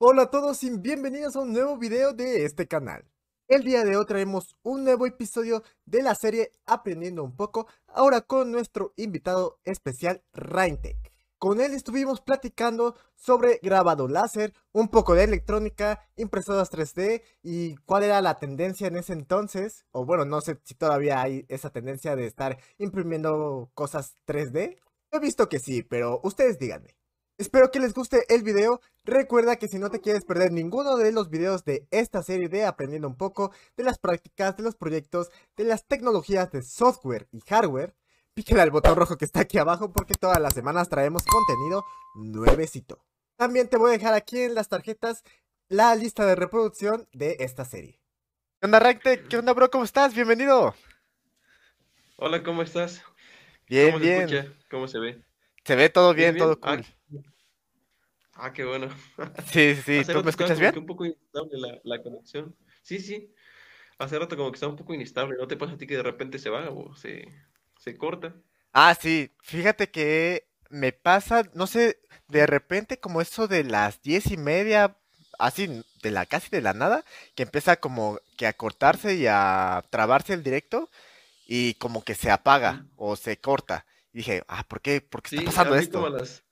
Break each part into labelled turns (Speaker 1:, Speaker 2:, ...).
Speaker 1: Hola a todos y bienvenidos a un nuevo video de este canal. El día de hoy traemos un nuevo episodio de la serie Aprendiendo un poco, ahora con nuestro invitado especial Raintec. Con él estuvimos platicando sobre grabado láser, un poco de electrónica, impresoras 3D y cuál era la tendencia en ese entonces, o bueno, no sé si todavía hay esa tendencia de estar imprimiendo cosas 3D. He visto que sí, pero ustedes díganme. Espero que les guste el video. Recuerda que si no te quieres perder ninguno de los videos de esta serie de Aprendiendo un poco, de las prácticas, de los proyectos, de las tecnologías de software y hardware, píquele al botón rojo que está aquí abajo porque todas las semanas traemos contenido nuevecito. También te voy a dejar aquí en las tarjetas la lista de reproducción de esta serie. ¿Qué onda, Recte? ¿Qué onda, bro? ¿Cómo estás? Bienvenido.
Speaker 2: Hola, ¿cómo estás?
Speaker 1: Bien,
Speaker 2: ¿Cómo
Speaker 1: bien.
Speaker 2: se escucha? ¿Cómo se ve?
Speaker 1: Se ve todo bien,
Speaker 2: ¿Bien,
Speaker 1: todo
Speaker 2: bien?
Speaker 1: cool.
Speaker 2: Ah, qué bueno.
Speaker 1: Sí, sí, ¿Tú me escuchas bien?
Speaker 2: un poco inestable la, la conexión. Sí, sí. Hace rato como que está un poco inestable. ¿No te pasa a ti que de repente se va o se, se corta?
Speaker 1: Ah, sí, fíjate que me pasa, no sé, de repente como eso de las diez y media, así de la casi de la nada, que empieza como que a cortarse y a trabarse el directo y como que se apaga
Speaker 2: Mm.
Speaker 1: o se corta. Y dije, ah, ¿por qué? ¿Por qué está
Speaker 2: Sí,
Speaker 1: pasando
Speaker 2: mí como a
Speaker 1: esto?
Speaker 2: las...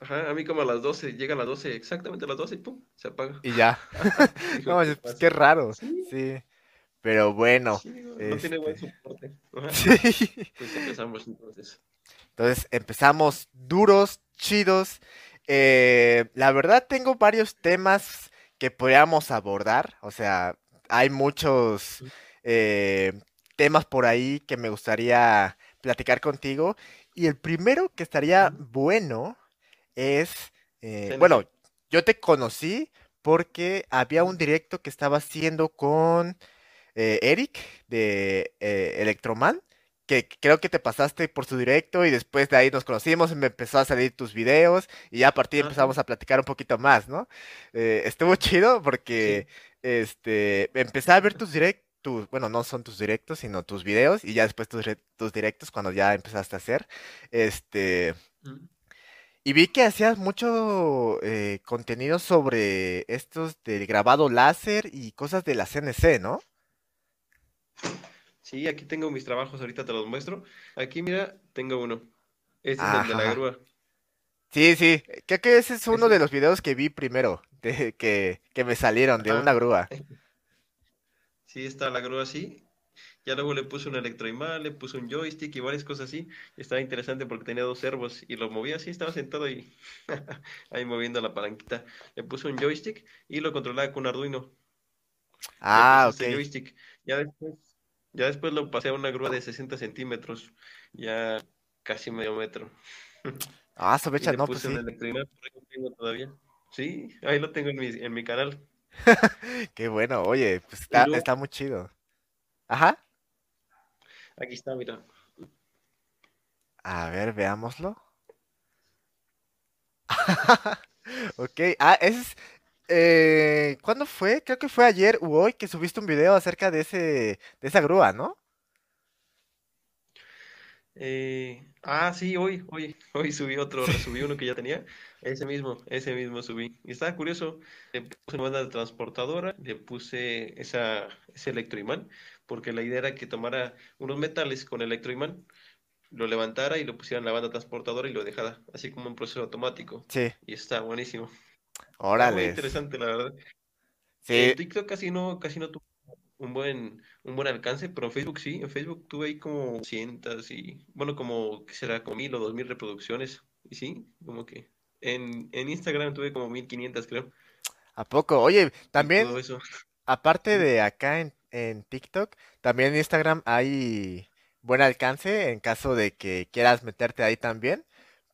Speaker 2: Ajá, a mí como a las 12, llega a las 12, exactamente a las 12 y pum, se apaga.
Speaker 1: Y ya. No,
Speaker 2: ¿qué
Speaker 1: pues qué raro.
Speaker 2: Sí,
Speaker 1: Sí, pero bueno,
Speaker 2: sí, no, no tiene buen
Speaker 1: este,
Speaker 2: soporte. Ajá,
Speaker 1: sí.
Speaker 2: pues empezamos entonces.
Speaker 1: Entonces empezamos duros, chidos. Eh, la verdad tengo varios temas que podríamos abordar. O sea, hay muchos eh, temas por ahí que me gustaría platicar contigo. Y el primero que estaría bueno es, eh, bueno, yo te conocí porque había un directo que estaba haciendo con eh, Eric de eh, Electroman, que creo que te pasaste por su directo y después de ahí nos conocimos y me empezó a salir tus videos y ya a partir
Speaker 2: Ajá,
Speaker 1: empezamos a platicar un poquito más, ¿no? Eh, estuvo chido porque
Speaker 2: sí.
Speaker 1: este, empecé a ver tus directos, bueno, no son tus directos, sino tus videos y ya después tus, tus directos cuando ya empezaste a hacer, este,
Speaker 2: Mm.
Speaker 1: Y vi que hacías mucho eh, contenido sobre estos del grabado láser y cosas de la CNC, ¿no?
Speaker 2: Sí, aquí tengo mis trabajos, ahorita te los muestro. Aquí, mira, tengo uno. Este es el de la grúa.
Speaker 1: Sí, sí, creo que ese es uno de los videos que vi primero, de, que, que me salieron de una grúa.
Speaker 2: Sí, está la grúa así. Ya luego le puse un electroimán, le puse un joystick y varias cosas así. Estaba interesante porque tenía dos servos y lo movía así, estaba sentado y ahí moviendo la palanquita. Le puse un joystick y lo controlaba con un Arduino.
Speaker 1: Ah, ok.
Speaker 2: joystick. Ya después, ya después lo pasé a una grúa de 60 centímetros, ya casi medio metro.
Speaker 1: Ah, sobecha, no, pues
Speaker 2: puse un
Speaker 1: sí.
Speaker 2: electroimán, por ahí lo tengo todavía. Sí, ahí lo tengo en mi, en mi canal.
Speaker 1: Qué bueno, oye, pues está,
Speaker 2: luego,
Speaker 1: está muy chido. Ajá.
Speaker 2: Aquí está, mira.
Speaker 1: A ver, veámoslo. Ok, ah, ese es... Eh, ¿cuándo fue? Creo que fue ayer u hoy que subiste un video acerca de ese, de esa grúa, ¿no?
Speaker 2: Eh, ah, sí, hoy, hoy, hoy subí otro, resubí uno que ya tenía. Ese mismo, ese mismo subí. Y estaba curioso, le puse una banda de transportadora, le puse esa, ese electroimán, porque la idea era que tomara unos metales con electroimán, lo levantara y lo pusiera en la banda transportadora y lo dejara, así como un proceso automático.
Speaker 1: Sí,
Speaker 2: Y está buenísimo. Está muy interesante, la verdad.
Speaker 1: Sí,
Speaker 2: En TikTok casi no, casi no tuvo un buen, un buen alcance, pero en Facebook sí, en Facebook tuve ahí como cientos y, bueno, como, ¿qué será? Como mil o dos mil reproducciones. Y sí, como que en, en Instagram tuve como mil quinientas, creo,
Speaker 1: ¿a poco? Oye, también
Speaker 2: todo eso.
Speaker 1: Aparte de acá en, en TikTok, también en Instagram hay buen alcance en caso de que quieras meterte ahí también.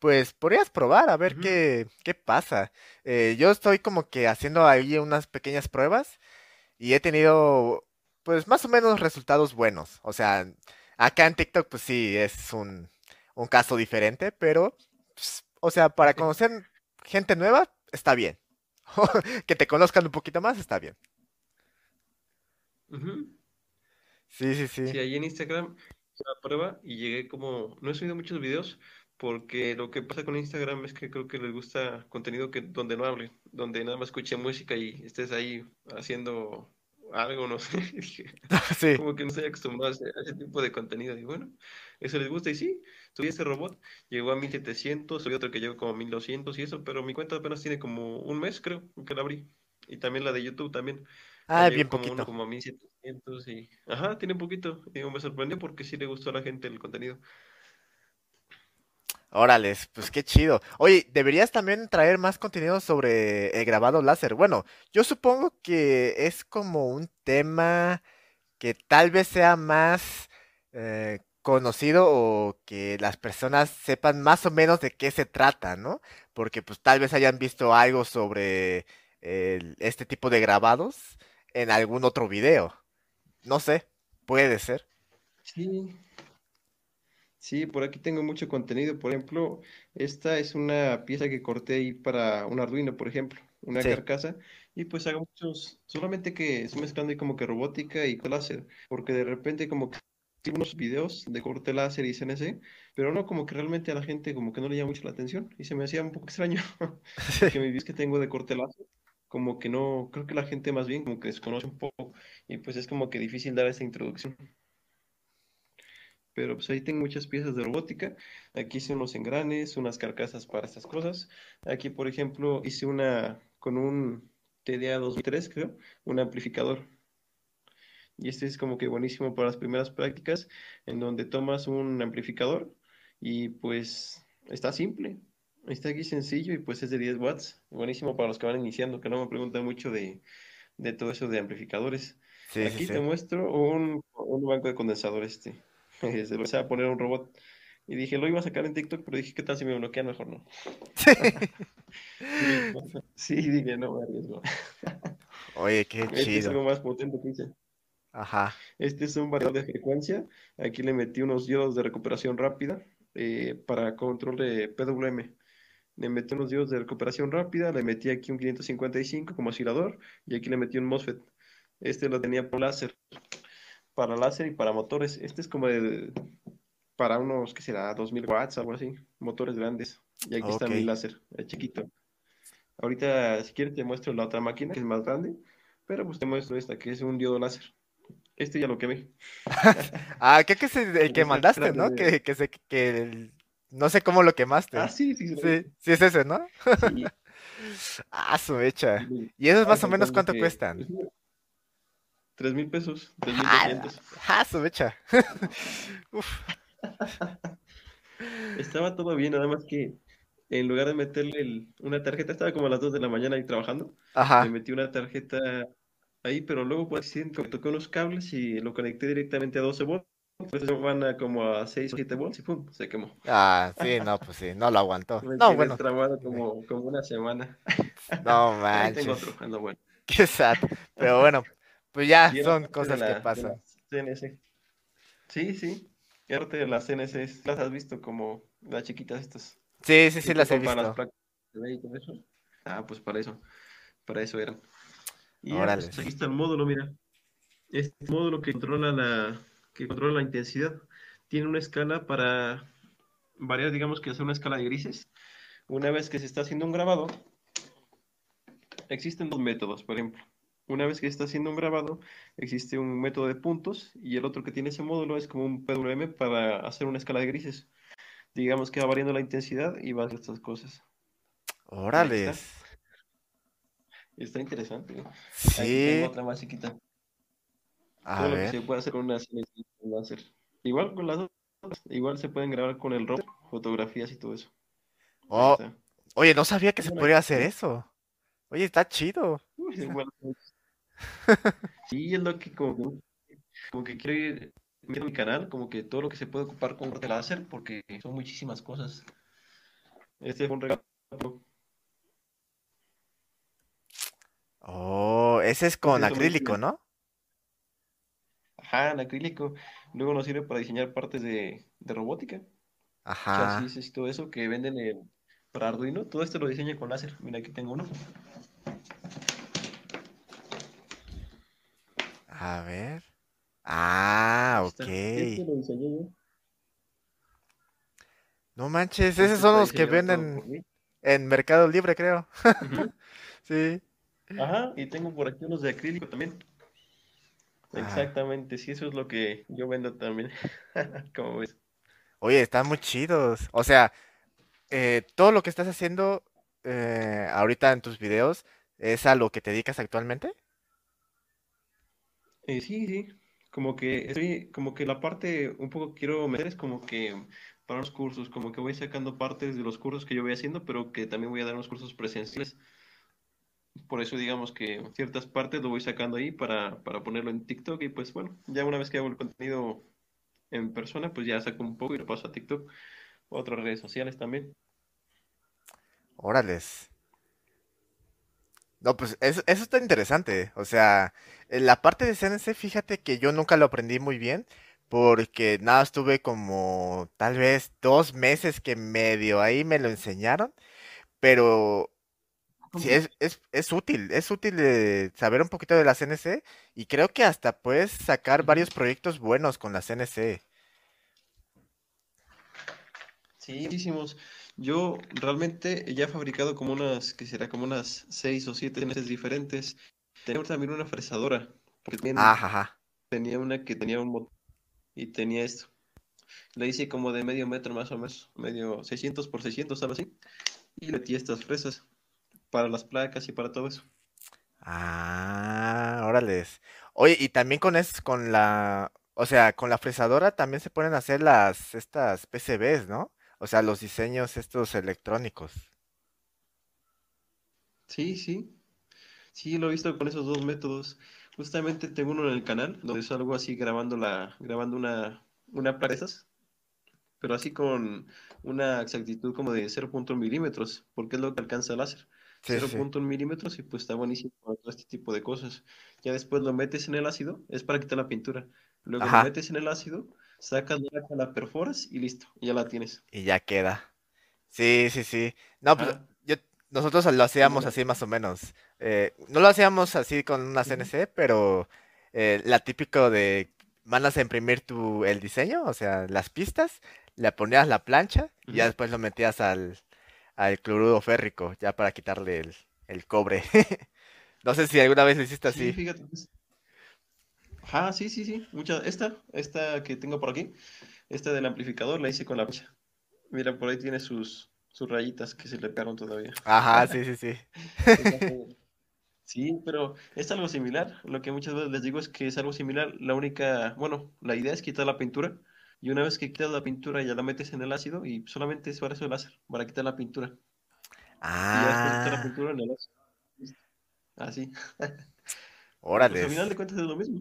Speaker 1: Pues podrías probar a ver qué, qué pasa. Eh, yo estoy como que haciendo ahí unas pequeñas pruebas y he tenido pues más o menos resultados buenos. O sea, acá en TikTok pues sí es un, un caso diferente, pero pues, o sea, para conocer gente nueva está bien. Que te conozcan un poquito más está bien.
Speaker 2: Ujú.
Speaker 1: Sí, sí, sí.
Speaker 2: Sí, ahí en Instagram hice la prueba y llegué como, no he subido muchos videos, porque lo que pasa con Instagram es que creo que les gusta contenido que donde no hable, donde nada más escuche música y estés ahí haciendo algo, no sé.
Speaker 1: Sí.
Speaker 2: Como que no estoy acostumbrado a ese, a ese tipo de contenido. Y bueno, eso les gusta. Y sí, subí este robot, llegó a 1700, subí otro que llegó como a 1200 y eso, pero mi cuenta apenas tiene como un mes, creo, que la abrí. Y también la de YouTube también.
Speaker 1: Ah, bien
Speaker 2: como
Speaker 1: poquito.
Speaker 2: como a 1700 y... Ajá, tiene un poquito. Y me sorprendió porque sí le gustó a la gente el contenido.
Speaker 1: Órales, pues qué chido. Oye, deberías también traer más contenido sobre el grabado láser. Bueno, yo supongo que es como un tema que tal vez sea más eh, conocido o que las personas sepan más o menos de qué se trata, ¿no? Porque pues tal vez hayan visto algo sobre este tipo de grabados en algún otro video. No sé, puede ser.
Speaker 2: Sí, Sí, por aquí tengo mucho contenido. Por ejemplo, esta es una pieza que corté ahí para un Arduino, por ejemplo, una
Speaker 1: Sí.
Speaker 2: carcasa. Y pues hago muchos, solamente que estoy mezclando ahí como que robótica y láser, porque de repente como que unos videos de corte láser y CNC, pero no como que realmente a la gente como que no le llama mucho la atención y se me hacía un poco extraño, porque mis videos que tengo de corte láser, como que no, creo que la gente más bien como que desconoce un poco y pues es como que difícil dar esa introducción. Pero pues ahí tengo muchas piezas de robótica. Aquí hice unos engranes, unas carcasas para estas cosas. Aquí, por ejemplo, hice una con un TDA 2003, creo, un amplificador. Y este es como que buenísimo para las primeras prácticas, en donde tomas un amplificador y pues está simple. Está aquí sencillo y pues es de 10 watts. Buenísimo para los que van iniciando, que no me preguntan mucho de, de todo eso de amplificadores.
Speaker 1: Sí, sí,
Speaker 2: Aquí te muestro un, un banco de condensador este. Se lo a poner a un robot. Y dije, lo iba a sacar en TikTok, pero dije, ¿qué tal si me bloquean? Mejor no. Sí, sí, dije, no me arriesgo.
Speaker 1: Oye, qué
Speaker 2: Este es
Speaker 1: chido.
Speaker 2: algo más potente que hice.
Speaker 1: Ajá.
Speaker 2: Este es un variador de frecuencia. Aquí le metí unos diodos de recuperación rápida eh, para control de PWM. Le metí unos diodos de recuperación rápida, le metí aquí un 555 como oscilador y aquí le metí un MOSFET. Este lo tenía por láser, para láser y para motores. Este es como de, para unos, ¿qué será? 2000 watts, algo así, motores grandes. Y aquí está mi láser, el chiquito. Ahorita, si quieres, te muestro la otra máquina, que es más grande, pero pues te muestro esta, que es un diodo láser. Este ya lo quemé.
Speaker 1: Ah, creo que es el, que
Speaker 2: es el
Speaker 1: mandaste, ¿no?
Speaker 2: de...
Speaker 1: Que, que se, que el- no sé cómo lo
Speaker 2: Ah,
Speaker 1: quemaste.
Speaker 2: sí, sí, sí,
Speaker 1: Sí, sí es ese, ¿no?
Speaker 2: Sí,
Speaker 1: Ah, su mecha. ¿Y esos
Speaker 2: Ah,
Speaker 1: más o menos cuánto
Speaker 2: que
Speaker 1: cuestan?
Speaker 2: tres mil pesos, tres mil
Speaker 1: Ah,
Speaker 2: doscientos.
Speaker 1: ah, su mecha. Uf,
Speaker 2: Estaba todo bien, nada más que en lugar de meterle el- una tarjeta, estaba como a las 2 de la mañana ahí trabajando, le
Speaker 1: ajá.
Speaker 2: metí una tarjeta ahí, pero luego por accidente toqué unos cables y lo conecté directamente a 12 volts, entonces van a como a 6 o 7 volts y pum, se quemó.
Speaker 1: Ah, sí, no, pues sí, no lo aguantó.
Speaker 2: Me
Speaker 1: No, bueno,
Speaker 2: trabado como, como una semana.
Speaker 1: No
Speaker 2: Ahí tengo
Speaker 1: manches.
Speaker 2: otro, ando bueno.
Speaker 1: Qué sad. Pero bueno, pues ya
Speaker 2: Y
Speaker 1: son cosas que
Speaker 2: la, de
Speaker 1: pasan.
Speaker 2: CNC. Sí, sí, era parte de las CNC, las has visto como las chiquitas estas.
Speaker 1: Sí, sí, sí,
Speaker 2: que
Speaker 1: las he
Speaker 2: las
Speaker 1: visto.
Speaker 2: y todo eso. Ah, pues para eso, para eso eran. Y ya, pues aquí está el módulo, mira. Este módulo que controla la, que controla la intensidad. Tiene una escala para variar, digamos que hacer una escala de grises. Una vez que se está haciendo un grabado, existen dos métodos, por ejemplo. Una vez que se está haciendo un grabado, existe un método de puntos y el otro que tiene ese módulo es como un PWM para hacer una escala de grises. Digamos que va variando la intensidad y va haciendo estas cosas. Ahí está. Está interesante. ¿eh? Aquí
Speaker 1: Sí,
Speaker 2: tengo otra más chiquita.
Speaker 1: A
Speaker 2: Todo lo que se puede hacer con una láser. Igual con las dos, igual se pueden grabar con el RAW, fotografías y todo eso.
Speaker 1: Oh, oye, no sabía que
Speaker 2: Es
Speaker 1: se podía hacer eso. Oye, está chido.
Speaker 2: Uy, es cosa. Sí, es lo que como, que- como que quiero ir viendo mi canal, como que todo lo que se puede ocupar con corte láser, porque son muchísimas cosas. Este fue un regalo.
Speaker 1: Oh, ese es con
Speaker 2: muy
Speaker 1: acrílico. ¿no?
Speaker 2: Ajá, en acrílico. Luego nos sirve para diseñar partes de, de robótica,
Speaker 1: Ajá.
Speaker 2: chasis y todo eso que venden en, para Arduino. Todo esto lo diseña con láser. Mira, aquí tengo uno.
Speaker 1: A ver. Ah,
Speaker 2: Ahí
Speaker 1: ok.
Speaker 2: Este lo diseñé yo.
Speaker 1: No manches,
Speaker 2: Este
Speaker 1: esos son
Speaker 2: está
Speaker 1: los que
Speaker 2: diseñado todo
Speaker 1: venden
Speaker 2: mí.
Speaker 1: en Mercado Libre, creo.
Speaker 2: Ujú.
Speaker 1: Sí.
Speaker 2: Ajá, y tengo por aquí unos de acrílico también. Exactamente, sí, eso es lo que yo vendo también. Como ves.
Speaker 1: Oye, están muy chidos. O sea, eh, todo lo que estás haciendo eh, ahorita en tus videos es a lo que te dedicas actualmente.
Speaker 2: Eh, sí, sí, como que estoy, como que la parte un poco quiero meter es como que para los cursos, como que voy sacando partes de los cursos que yo voy haciendo, pero que también voy a dar unos cursos presenciales. Por eso digamos que ciertas partes lo voy sacando ahí para, para ponerlo en TikTok y pues bueno, ya una vez que hago el contenido en persona, pues ya saco un poco y lo paso a TikTok, otras redes sociales también.
Speaker 1: Órales. No, pues eso, está interesante. O sea, la parte de CNC, fíjate que yo nunca lo aprendí muy bien, porque nada, estuve como tal vez dos meses que medio ahí me lo enseñaron, pero sí es, es, es útil, es útil eh, saber un poquito de la CNC y creo que hasta puedes sacar varios proyectos buenos con la CNC.
Speaker 2: Sí, muchísimos. Yo realmente ya he fabricado como unas, que será como unas seis o siete meses diferentes. Tenía también una fresadora, porque también
Speaker 1: Ajá.
Speaker 2: tenía una que tenía un motor y tenía esto. Le hice como de medio metro más o menos, medio 600 por 600, algo así. Y le metí estas fresas para las placas y para todo eso.
Speaker 1: Ah, órales. Oye, y también con es con la, o sea, con la fresadora también se pueden hacer las estas PCBs, ¿no? O sea, los diseños estos electrónicos.
Speaker 2: Sí, sí, sí, lo he visto con esos dos métodos. Justamente tengo uno en el canal donde salgo así grabando la, grabando una, una placa de esas. pero así con una exactitud como de 0.1 milímetros, porque es lo que alcanza el láser.
Speaker 1: Sí, sí, sí.
Speaker 2: 0.1 milímetros y pues está buenísimo para todo este tipo de cosas. Ya después lo metes en el ácido, es para quitar la pintura. Luego lo metes en el ácido, sacas la perforas y listo, ya la tienes.
Speaker 1: Y ya queda. Sí, sí, sí. No, pues yo, nosotros lo hacíamos así más o menos. Eh, no lo hacíamos así con una CNC, pero eh, la típico de mandas a imprimir tu el diseño, o sea, las pistas, le ponías la plancha y ya después lo metías al, al cloruro férrico, ya para quitarle el, el cobre. No sé si alguna vez lo hiciste
Speaker 2: Sí,
Speaker 1: así.
Speaker 2: fíjate. pues. Ajá, sí, sí, sí. Mucha, esta, esta que tengo por aquí, esta del amplificador la hice con la plancha. Mira, por ahí tiene sus, sus rayitas que se le pegaron todavía.
Speaker 1: Ajá, sí, sí, sí.
Speaker 2: Sí, pero es algo similar. Lo que muchas veces les digo es que es algo similar. La única, bueno, la idea es quitar la pintura. Y una vez que quitas la pintura, ya la metes en el ácido y solamente es para eso el láser, para quitar la pintura. Y ya de quitar la
Speaker 1: Ah,
Speaker 2: pintura en el. Listo. Así. Pues al final de cuentas es lo mismo.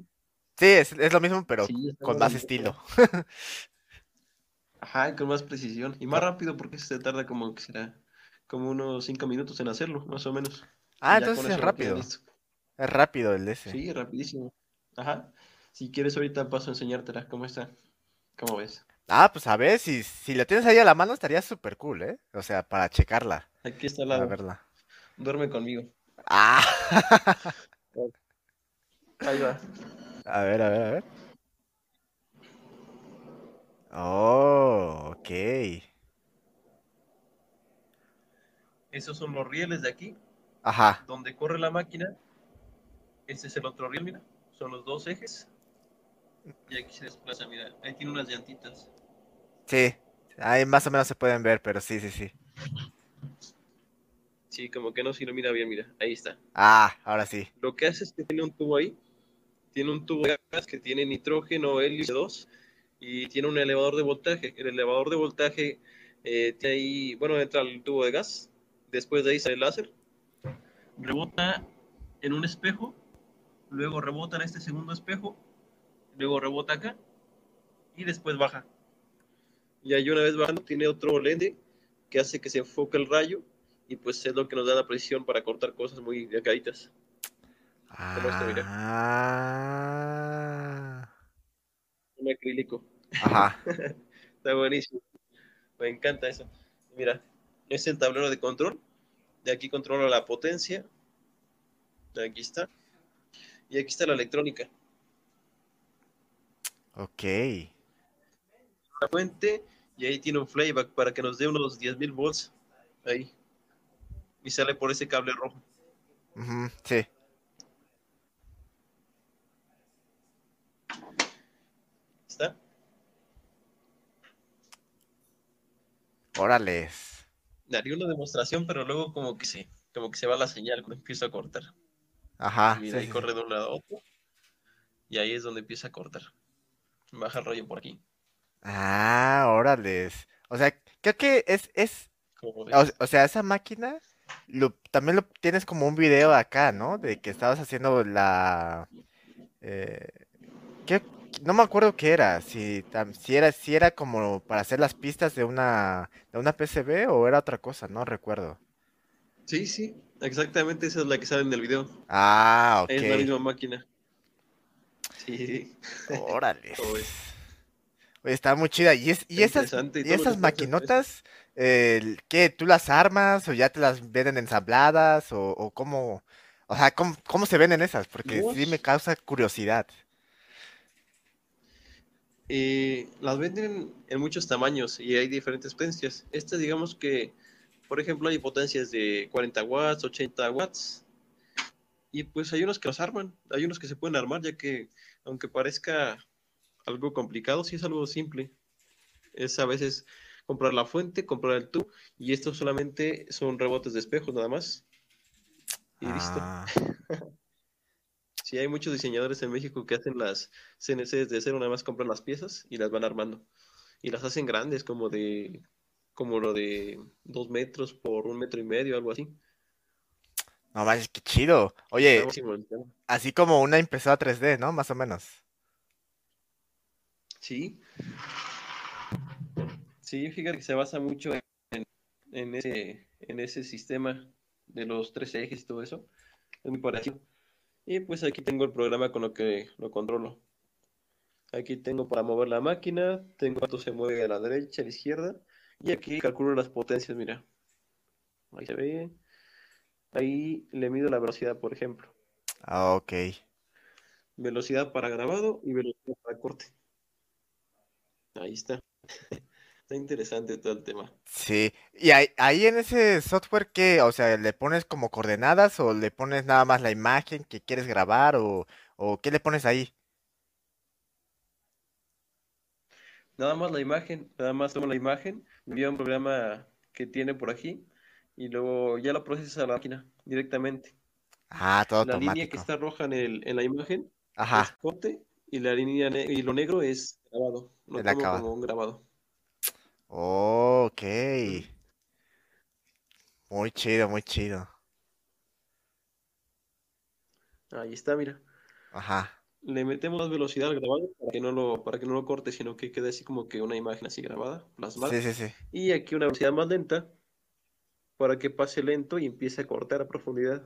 Speaker 1: Sí, es, es lo mismo, pero
Speaker 2: Sí,
Speaker 1: con más estilo.
Speaker 2: Ajá, y con más precisión. Y más rápido porque se tarda como que será como unos cinco minutos en hacerlo, más o menos.
Speaker 1: Ah, entonces es rápido. Es rápido el ese.
Speaker 2: Sí, rapidísimo. Ajá. Si quieres ahorita paso a enseñártela cómo está. ¿Cómo ves?
Speaker 1: Ah, pues a ver, si, si la tienes ahí a la mano estaría súper cool, ¿eh? O sea, para checarla,
Speaker 2: Aquí está al
Speaker 1: para verla.
Speaker 2: Duerme conmigo.
Speaker 1: Ah,
Speaker 2: Ahí va.
Speaker 1: a ver, a ver, a ver. Oh, ok.
Speaker 2: Esos son los rieles de aquí,
Speaker 1: Ajá,
Speaker 2: donde corre la máquina. Este es el otro riel, mira. Son los dos ejes. Y aquí se desplaza, mira. Ahí tiene unas llantitas.
Speaker 1: sí. Ahí más o menos se pueden ver, pero sí, sí, sí.
Speaker 2: Sí, como que no, si lo mira bien, mira. Ahí está.
Speaker 1: Ah, ahora sí.
Speaker 2: Lo que hace es que tiene un tubo ahí. Tiene un tubo de gas que tiene nitrógeno, helio, CO2 y tiene un elevador de voltaje. El elevador de voltaje eh, tiene ahí, bueno, entra al tubo de gas. Después de ahí sale el láser. Rebota en un espejo. Luego rebota en este segundo espejo. Luego rebota acá. Y después baja. Y ahí una vez bajando tiene otro lente que hace que se enfoque el rayo. Y pues es lo que nos da la precisión para cortar cosas muy. Como este, mira.
Speaker 1: Ah.
Speaker 2: Un acrílico.
Speaker 1: Ajá.
Speaker 2: Está buenísimo. Me encanta eso. Mira, es el tablero de control. De aquí controla la potencia. Aquí está. Y aquí está la electrónica.
Speaker 1: Ok.
Speaker 2: La fuente Y ahí tiene un playback para que nos dé unos 10.000 volts. Ahí. Y sale por ese cable rojo.
Speaker 1: Ujú, sí.
Speaker 2: ¿Está?
Speaker 1: Órales.
Speaker 2: Daría una demostración, pero luego como que se, como que se va la señal cuando empieza a cortar.
Speaker 1: Ajá.
Speaker 2: Mira,
Speaker 1: sí,
Speaker 2: ahí
Speaker 1: sí,
Speaker 2: corre de un lado a otro. Y ahí es donde empieza a cortar. Baja el rollo por aquí.
Speaker 1: Ah, órales. O sea, creo que es, es, o, o sea, esa máquina lo, también lo tienes como un video acá, ¿no? De que estabas haciendo la, eh, ¿qué? No me acuerdo qué era, si, tam- si era, si era como para hacer las pistas de una, de una PCB o era otra cosa, no recuerdo.
Speaker 2: Sí, sí, exactamente esa es la que sale en el video.
Speaker 1: Ah,
Speaker 2: Es la
Speaker 1: ok.
Speaker 2: misma máquina. Sí, ves.
Speaker 1: Oye, está muy chida. ¿Y, es, y esas,
Speaker 2: y
Speaker 1: esas maquinotas, eh, qué, tú las armas o ya te las venden ensambladas o, o cómo, o sea, ¿cómo, cómo se venden esas? Porque sí me causa curiosidad.
Speaker 2: eh, las venden en muchos tamaños y hay diferentes potencias. Estas, digamos que, por ejemplo, hay potencias de 40 watts, 80 watts. Y pues hay unos que las arman, hay unos que se pueden armar, ya que, aunque parezca algo complicado, sí es algo simple. Es a veces comprar la fuente, comprar el tubo, y estos solamente son rebotes de espejos nada más. Y listo.
Speaker 1: Ah,
Speaker 2: Sí, hay muchos diseñadores en México que hacen las CNCs de cero, nada más compran las piezas y las van armando. Y las hacen grandes, como de, como lo de dos metros por un metro y medio, algo así.
Speaker 1: No manches, qué chido. Oye, así como una impresora 3D, ¿no? Más o menos.
Speaker 2: Sí, sí, fíjate que se basa mucho en, en ese, en ese sistema de los tres ejes y todo eso. Es muy parecido. Y pues aquí tengo el programa con lo que lo controlo. Aquí tengo para mover la máquina, tengo cuánto se mueve a la derecha, a la izquierda, y aquí calculo las potencias, mira. Ahí se ve. Ahí le mido la velocidad, por ejemplo.
Speaker 1: Ah, ok.
Speaker 2: Velocidad para grabado y velocidad para corte. Ahí está. Está interesante todo el tema.
Speaker 1: Sí. Y ahí, ahí en ese software, ¿qué? O sea, ¿le pones como coordenadas o le pones nada más la imagen que quieres grabar o, o qué le pones ahí?
Speaker 2: Nada más la imagen, nada más tomo la imagen, me envía un programa que tiene por aquí y luego ya la procesa la máquina directamente.
Speaker 1: Ah, todo
Speaker 2: La línea que está roja en el, en la imagen es corte y la línea ne- y lo negro es grabado. Lo
Speaker 1: el
Speaker 2: como un grabado.
Speaker 1: Ok.
Speaker 2: Mm.
Speaker 1: Muy chido, muy chido.
Speaker 2: Ahí está, mira.
Speaker 1: Ajá.
Speaker 2: Le metemos más velocidad al grabado para que no lo, para que no lo corte, sino que quede así como que una imagen así grabada, plasmada.
Speaker 1: Sí, sí, sí.
Speaker 2: Y aquí una velocidad más lenta para que pase lento y empiece a cortar a profundidad.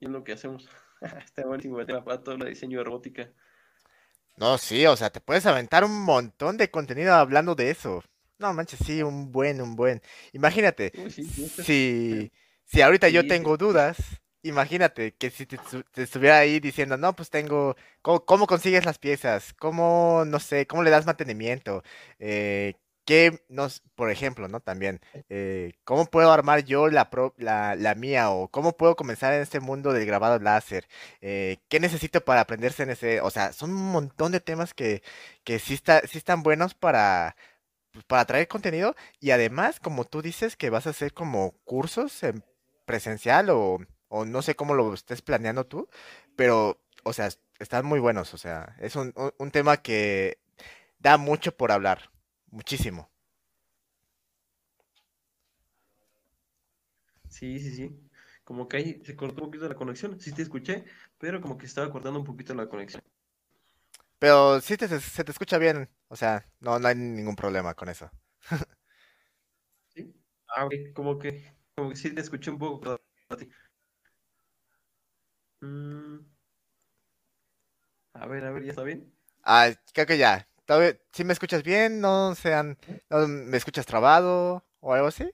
Speaker 2: Y es lo que hacemos. Está buenísimo el tema para todo el diseño de robótica.
Speaker 1: No, sí, o sea, te puedes aventar un montón de contenido hablando de eso. No manches, sí, un buen, un buen. Imagínate,
Speaker 2: Uy, sí, sí,
Speaker 1: si, si ahorita yo tengo dudas, imagínate que si te, estu- te estuviera ahí diciendo, no, pues tengo, ¿cómo, cómo consigues las piezas? ¿Cómo, no sé, cómo le das mantenimiento? Eh, ¿qué, nos, por ejemplo, ¿no? También, eh, ¿cómo puedo armar yo la, pro- la, la mía? ¿O cómo puedo comenzar en este mundo del grabado láser? Eh, ¿qué necesito para aprender CNC? O sea, son un montón de temas que, que sí, está, sí están buenos para, para traer contenido y además, como tú dices, que vas a hacer como cursos en presencial o, o no sé cómo lo estés planeando tú, pero, o sea, están muy buenos, o sea, es un- un tema que da mucho por hablar, muchísimo.
Speaker 2: Sí, sí, sí. Como que ahí se cortó un poquito la conexión. Sí te escuché, pero como que estaba cortando un poquito la conexión.
Speaker 1: Pero sí te, se te escucha bien, o sea, no, no hay ningún problema con eso.
Speaker 2: ¿Sí? Ah, ok. Como que, como que sí te escuché un poco. pero a ti. Mm, a ver, a ver, ¿ya está bien?
Speaker 1: Ah, creo que ya. ¿Todavía- ¿Sí me escuchas bien? ¿No sean, no me escuchas trabado o algo así?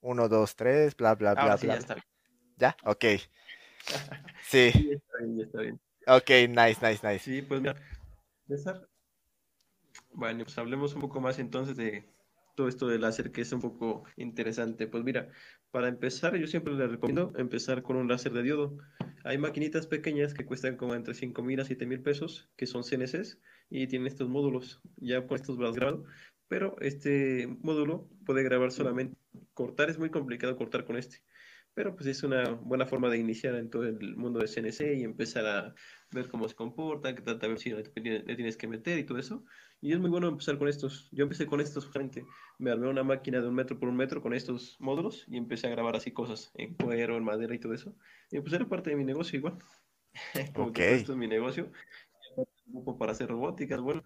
Speaker 1: Uno, dos, tres, bla, bla, bla,
Speaker 2: Ahora sí,
Speaker 1: bla.
Speaker 2: ya está bien.
Speaker 1: ¿Ya? Ok. Sí.
Speaker 2: Sí, está bien, ya está bien.
Speaker 1: Ok, nice, nice, nice.
Speaker 2: Sí, pues mira, César, Bueno, pues hablemos un poco más entonces de todo esto del láser que es un poco interesante. Pues mira, para empezar, yo siempre les recomiendo empezar con un láser de diodo. Hay maquinitas pequeñas que cuestan como entre 5 mil a 7 mil pesos, que son CNCs, y tienen estos módulos. Ya con estos vas grabado, pero este módulo puede grabar solamente. Cortar es muy complicado cortar con este pero pues es una buena forma de iniciar en todo el mundo de CNC y empezar a ver cómo se comporta, qué trata ver si le tienes que meter y todo eso. Y es muy bueno empezar con estos. Yo empecé con estos, frente. Me armé una máquina de un metro por un metro con estos módulos y empecé a grabar así cosas en cuero, en madera y todo eso. Y pues era parte de mi negocio igual. Como que esto es mi negocio. Para hacer robóticas, bueno,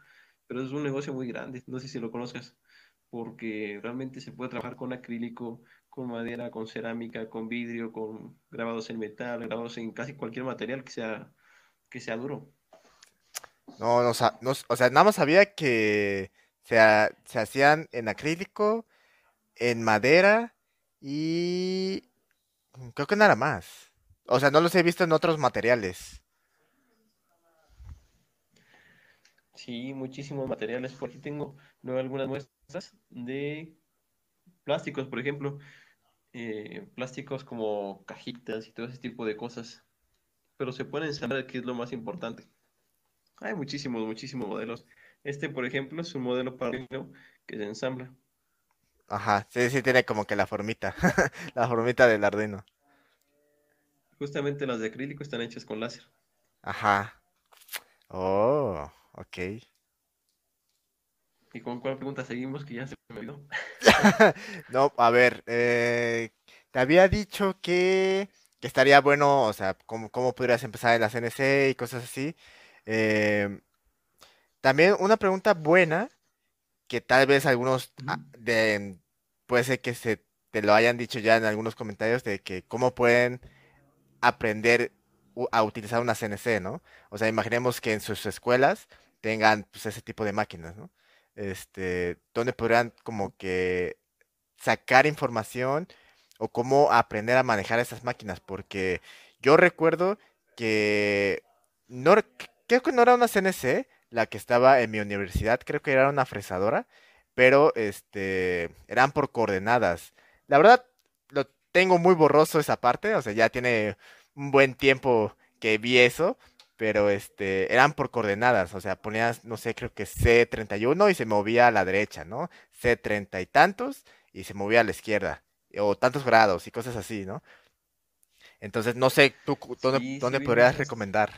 Speaker 2: pero es un negocio muy grande. No sé si lo conozcas porque realmente se puede trabajar con acrílico, con madera, con cerámica, con vidrio, con grabados en metal, grabados en casi cualquier material que sea, que sea duro.
Speaker 1: No, no, o sea, nada más sabía que se, se hacían en acrílico, en madera y creo que nada más. O sea, no los he visto en otros materiales.
Speaker 2: Sí, muchísimos materiales. Por aquí tengo algunas muestras de plásticos, por ejemplo. Eh, plásticos como cajitas y todo ese tipo de cosas. Pero se pueden saber que es lo más importante. Hay muchísimos, muchísimos modelos. Este, por ejemplo, es un modelo para que se ensambla.
Speaker 1: Ajá, sí, sí tiene como que la formita, la formita del Arduino.
Speaker 2: Justamente las de acrílico están hechas con láser.
Speaker 1: Ajá. Oh, ok.
Speaker 2: ¿Y con cuál pregunta seguimos? Que ya se me olvidó.
Speaker 1: no, a ver, eh, te había dicho que, estaría bueno, o sea, cómo, cómo podrías empezar en la CNC y cosas así. Eh, también una pregunta buena, que tal vez algunos ah, de, puede ser que se te lo hayan dicho ya en algunos comentarios de que cómo pueden aprender a utilizar una CNC, ¿no? O sea, imaginemos que en sus escuelas tengan pues, ese tipo de máquinas, ¿no? este, donde podrían como que sacar información o cómo aprender a manejar esas máquinas, porque yo recuerdo que no, creo que no era una CNC la que estaba en mi universidad, creo que era una fresadora, pero este, eran por coordenadas. La verdad, lo tengo muy borroso esa parte, o sea, ya tiene un buen tiempo que vi eso, pero este, eran por coordenadas, o sea, ponías, no sé, creo que C31 y se movía a la derecha, ¿no? C30 y tantos y se movía a la izquierda, o tantos grados y cosas así, ¿no? Entonces, no sé, ¿tú dónde, podrías recomendar?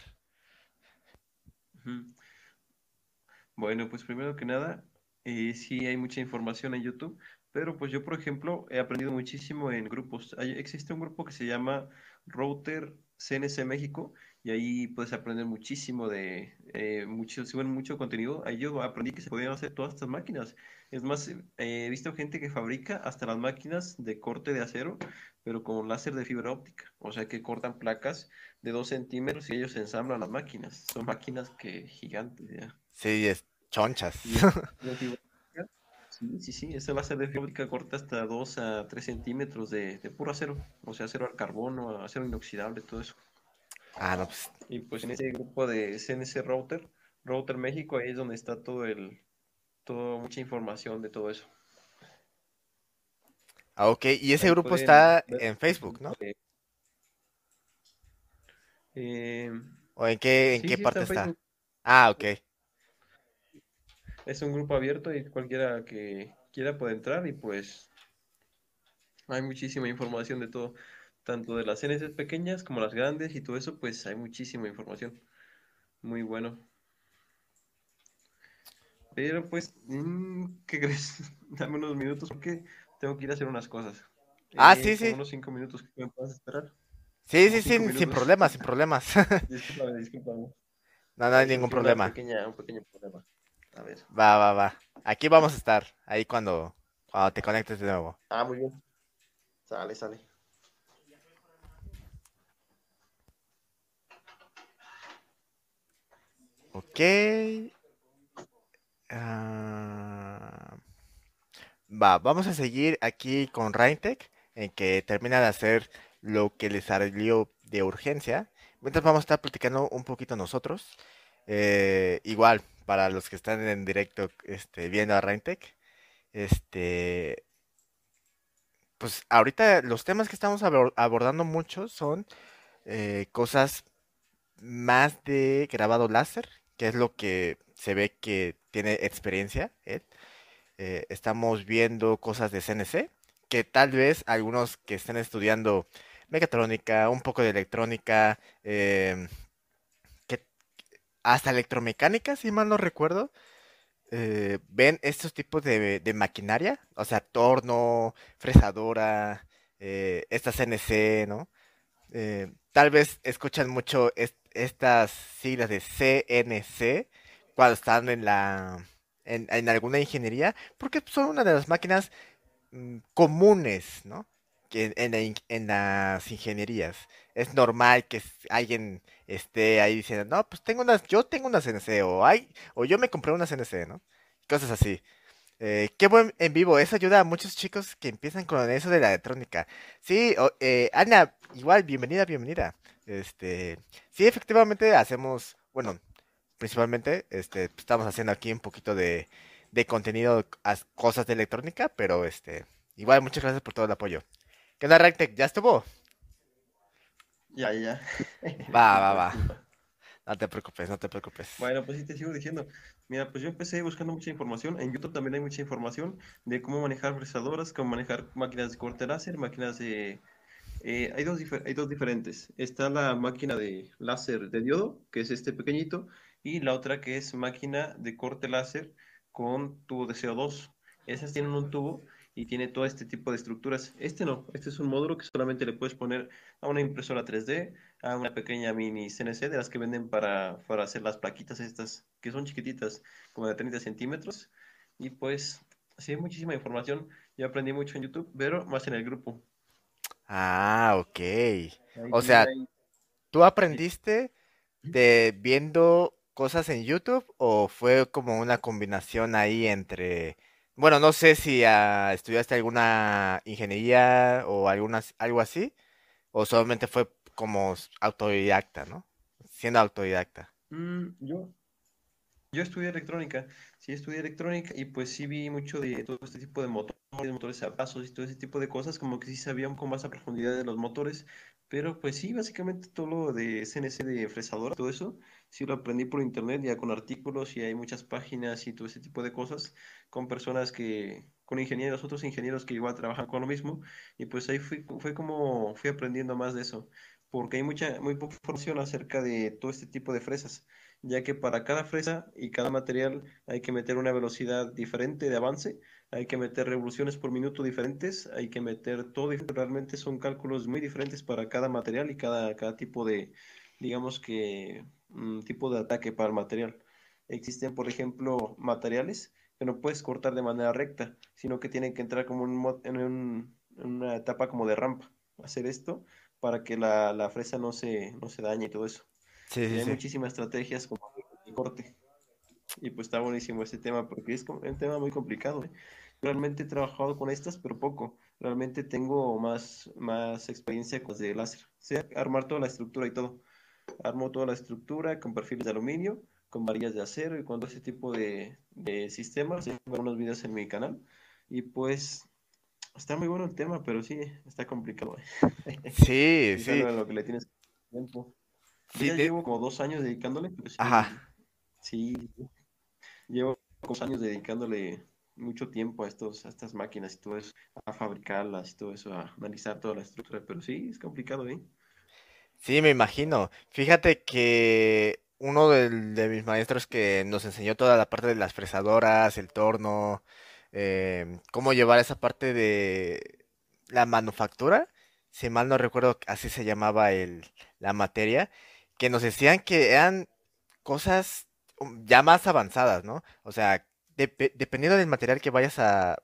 Speaker 2: Bueno, pues primero que nada, eh, sí hay mucha información en YouTube, pero pues yo, por ejemplo, he aprendido muchísimo en grupos. existe un grupo que se llama Router CNC México y ahí puedes aprender muchísimo de eh, mucho, si mucho contenido. Ahí yo aprendí que se podían hacer todas estas máquinas. Es más, eh, he visto gente que fabrica hasta las máquinas de corte de acero, pero con láser de fibra óptica. O sea que cortan placas de 2 centímetros y ellos ensamblan las máquinas. Son máquinas que gigantes ya.
Speaker 1: Sí, es chonchas.
Speaker 2: Sí, sí, sí, ese láser de fibra óptica corta hasta 2 a 3 centímetros de, de puro acero. O sea, acero al carbono, acero inoxidable, todo eso.
Speaker 1: Ah, no, pues.
Speaker 2: Y pues en ese grupo de CNC Router, Router México, ahí es donde está todo el, todo, mucha información de todo eso.
Speaker 1: Ah, ok, y ese grupo está en Facebook, ¿no?
Speaker 2: Eh,
Speaker 1: ¿O en qué, en qué parte está? Ah, ok.
Speaker 2: Es un grupo abierto y cualquiera que quiera puede entrar y pues hay muchísima información de todo tanto de las CNCs pequeñas como las grandes y todo eso, pues hay muchísima información. Muy bueno. Pero pues, mm, ¿qué crees? Dame unos minutos porque tengo que ir a hacer unas cosas.
Speaker 1: Ah, sí, sí.
Speaker 2: Unos cinco minutos que me puedas esperar.
Speaker 1: Sí, sí, sí, sin problemas, sin problemas.
Speaker 2: discúlpame, discúlpame.
Speaker 1: No, no hay ningún problema.
Speaker 2: un pequeño problema. A ver.
Speaker 1: Va, va, va. Aquí vamos a estar, ahí cuando, cuando te conectes de nuevo.
Speaker 2: Ah, muy bien. Sale, sale.
Speaker 1: Ok. Ah, va, vamos a seguir aquí con Raintech, en que termina de hacer lo que les salió de urgencia. Mientras vamos a estar platicando un poquito nosotros. Eh, igual, para los que están en directo este, viendo a Raintec, este, pues ahorita los temas que estamos abor- abordando mucho son eh, cosas más de grabado láser, que es lo que se ve que tiene experiencia. Eh, estamos viendo cosas de CNC, que tal vez algunos que estén estudiando mecatrónica, un poco de electrónica, em, que hasta electromecánica, si mal no recuerdo, eh, ven estos tipos de, maquinaria, o sea, torno, fresadora, eh, esta CNC, ¿no? Tal vez escuchan mucho estas siglas de CNC cuando están en la en, en alguna ingeniería, porque son una de las máquinas mm, comunes, ¿no? En, en la en las ingenierías. Es normal que alguien esté ahí diciendo, no, pues tengo unas, yo tengo una CNC, o hay, o yo me compré una CNC, ¿no? Cosas así. Eh, qué buen en vivo, eso ayuda a muchos chicos que empiezan con eso de la electrónica. Sí, o- eh, Ana, igual, bienvenida, bienvenida. Este, sí, efectivamente hacemos, bueno, principalmente, este, estamos haciendo aquí un poquito de, de contenido, as- cosas de electrónica, pero este, igual, muchas gracias por todo el apoyo. ¿Qué onda, Rectech? ¿Ya estuvo?
Speaker 2: Ya, ya.
Speaker 1: Va, va, va. No te preocupes, no te preocupes.
Speaker 2: Bueno, pues sí te sigo diciendo. Mira, pues yo empecé buscando mucha información. En YouTube también hay mucha información de cómo manejar fresadoras, cómo manejar máquinas de corte láser, máquinas de... eh, hay dos, diferentes. Está la máquina de láser de diodo, que es este pequeñito, y la otra que es máquina de corte láser con tubo de CO2. Esas tienen un tubo y tiene todo este tipo de estructuras. Este no, este es un módulo que solamente le puedes poner a una impresora 3D a una pequeña mini CNC de las que venden para, para hacer las plaquitas estas, que son chiquititas, como de 30 centímetros. Y pues, sí, muchísima información. Yo aprendí mucho en YouTube, pero más en el grupo.
Speaker 1: Ah, ok. O sea. ¿tú aprendiste de viendo cosas en YouTube o fue como una combinación ahí entre, bueno, no sé si ah, estudiaste alguna ingeniería o algunas, algo así, o solamente fue como autodidacta, ¿no? Siendo autodidacta.
Speaker 2: Mm, yo, Yo estudié electrónica, sí estudié electrónica y pues sí vi mucho de todo este tipo de motores, motores a pasos y todo ese tipo de cosas, como que sí sabía un poco más a profundidad de los motores, pero pues sí, básicamente todo lo de CNC de fresadora, todo eso, sí lo aprendí por internet ya con artículos y hay muchas páginas y todo ese tipo de cosas con personas que, con ingenieros, otros ingenieros que igual trabajan con lo mismo y pues ahí fui, fue como fui aprendiendo más de eso, porque hay mucha, muy poca información acerca de todo este tipo de fresas ya que para cada fresa y cada material hay que meter una velocidad diferente de avance, hay que meter revoluciones por minuto diferentes, hay que meter todo diferente. Realmente son cálculos muy diferentes para cada material y cada, cada tipo de, digamos que, mm, tipo de ataque para el material. Existen, por ejemplo, materiales que no puedes cortar de manera recta, sino que tienen que entrar como un en, un- en una etapa como de rampa. Hacer esto para que la, la fresa no se, no se dañe y todo eso.
Speaker 1: Sí,
Speaker 2: hay
Speaker 1: sí.
Speaker 2: muchísimas estrategias como el corte. Y pues está buenísimo este tema porque es un tema muy complicado. ¿eh? Realmente he trabajado con estas, pero poco. Realmente tengo más, más experiencia con las de láser. Sé armar toda la estructura y todo. Armo toda la estructura con perfiles de aluminio, con varillas de acero y con todo ese tipo de, de sistemas. Tengo unos videos en mi canal. Y pues está muy bueno el tema, pero sí, está complicado. ¿eh?
Speaker 1: Sí, sí,
Speaker 2: lo que le tienes tiempo.
Speaker 1: Sí,
Speaker 2: ya llevo como dos años dedicándole, sí,
Speaker 1: ajá.
Speaker 2: sí, llevo dos años dedicándole mucho tiempo a estos, a estas máquinas y todo eso, a fabricarlas y todo eso, a analizar toda la estructura, pero sí, es complicado, ¿eh?
Speaker 1: Sí, me imagino. Fíjate que uno de, mis maestros que nos enseñó toda la parte de las fresadoras, el torno, em, cómo llevar esa parte de la manufactura, si mal no recuerdo, así se llamaba el, la materia, que nos decían que eran cosas um, ya más avanzadas, ¿no? O sea, depe- dependiendo del material que vayas a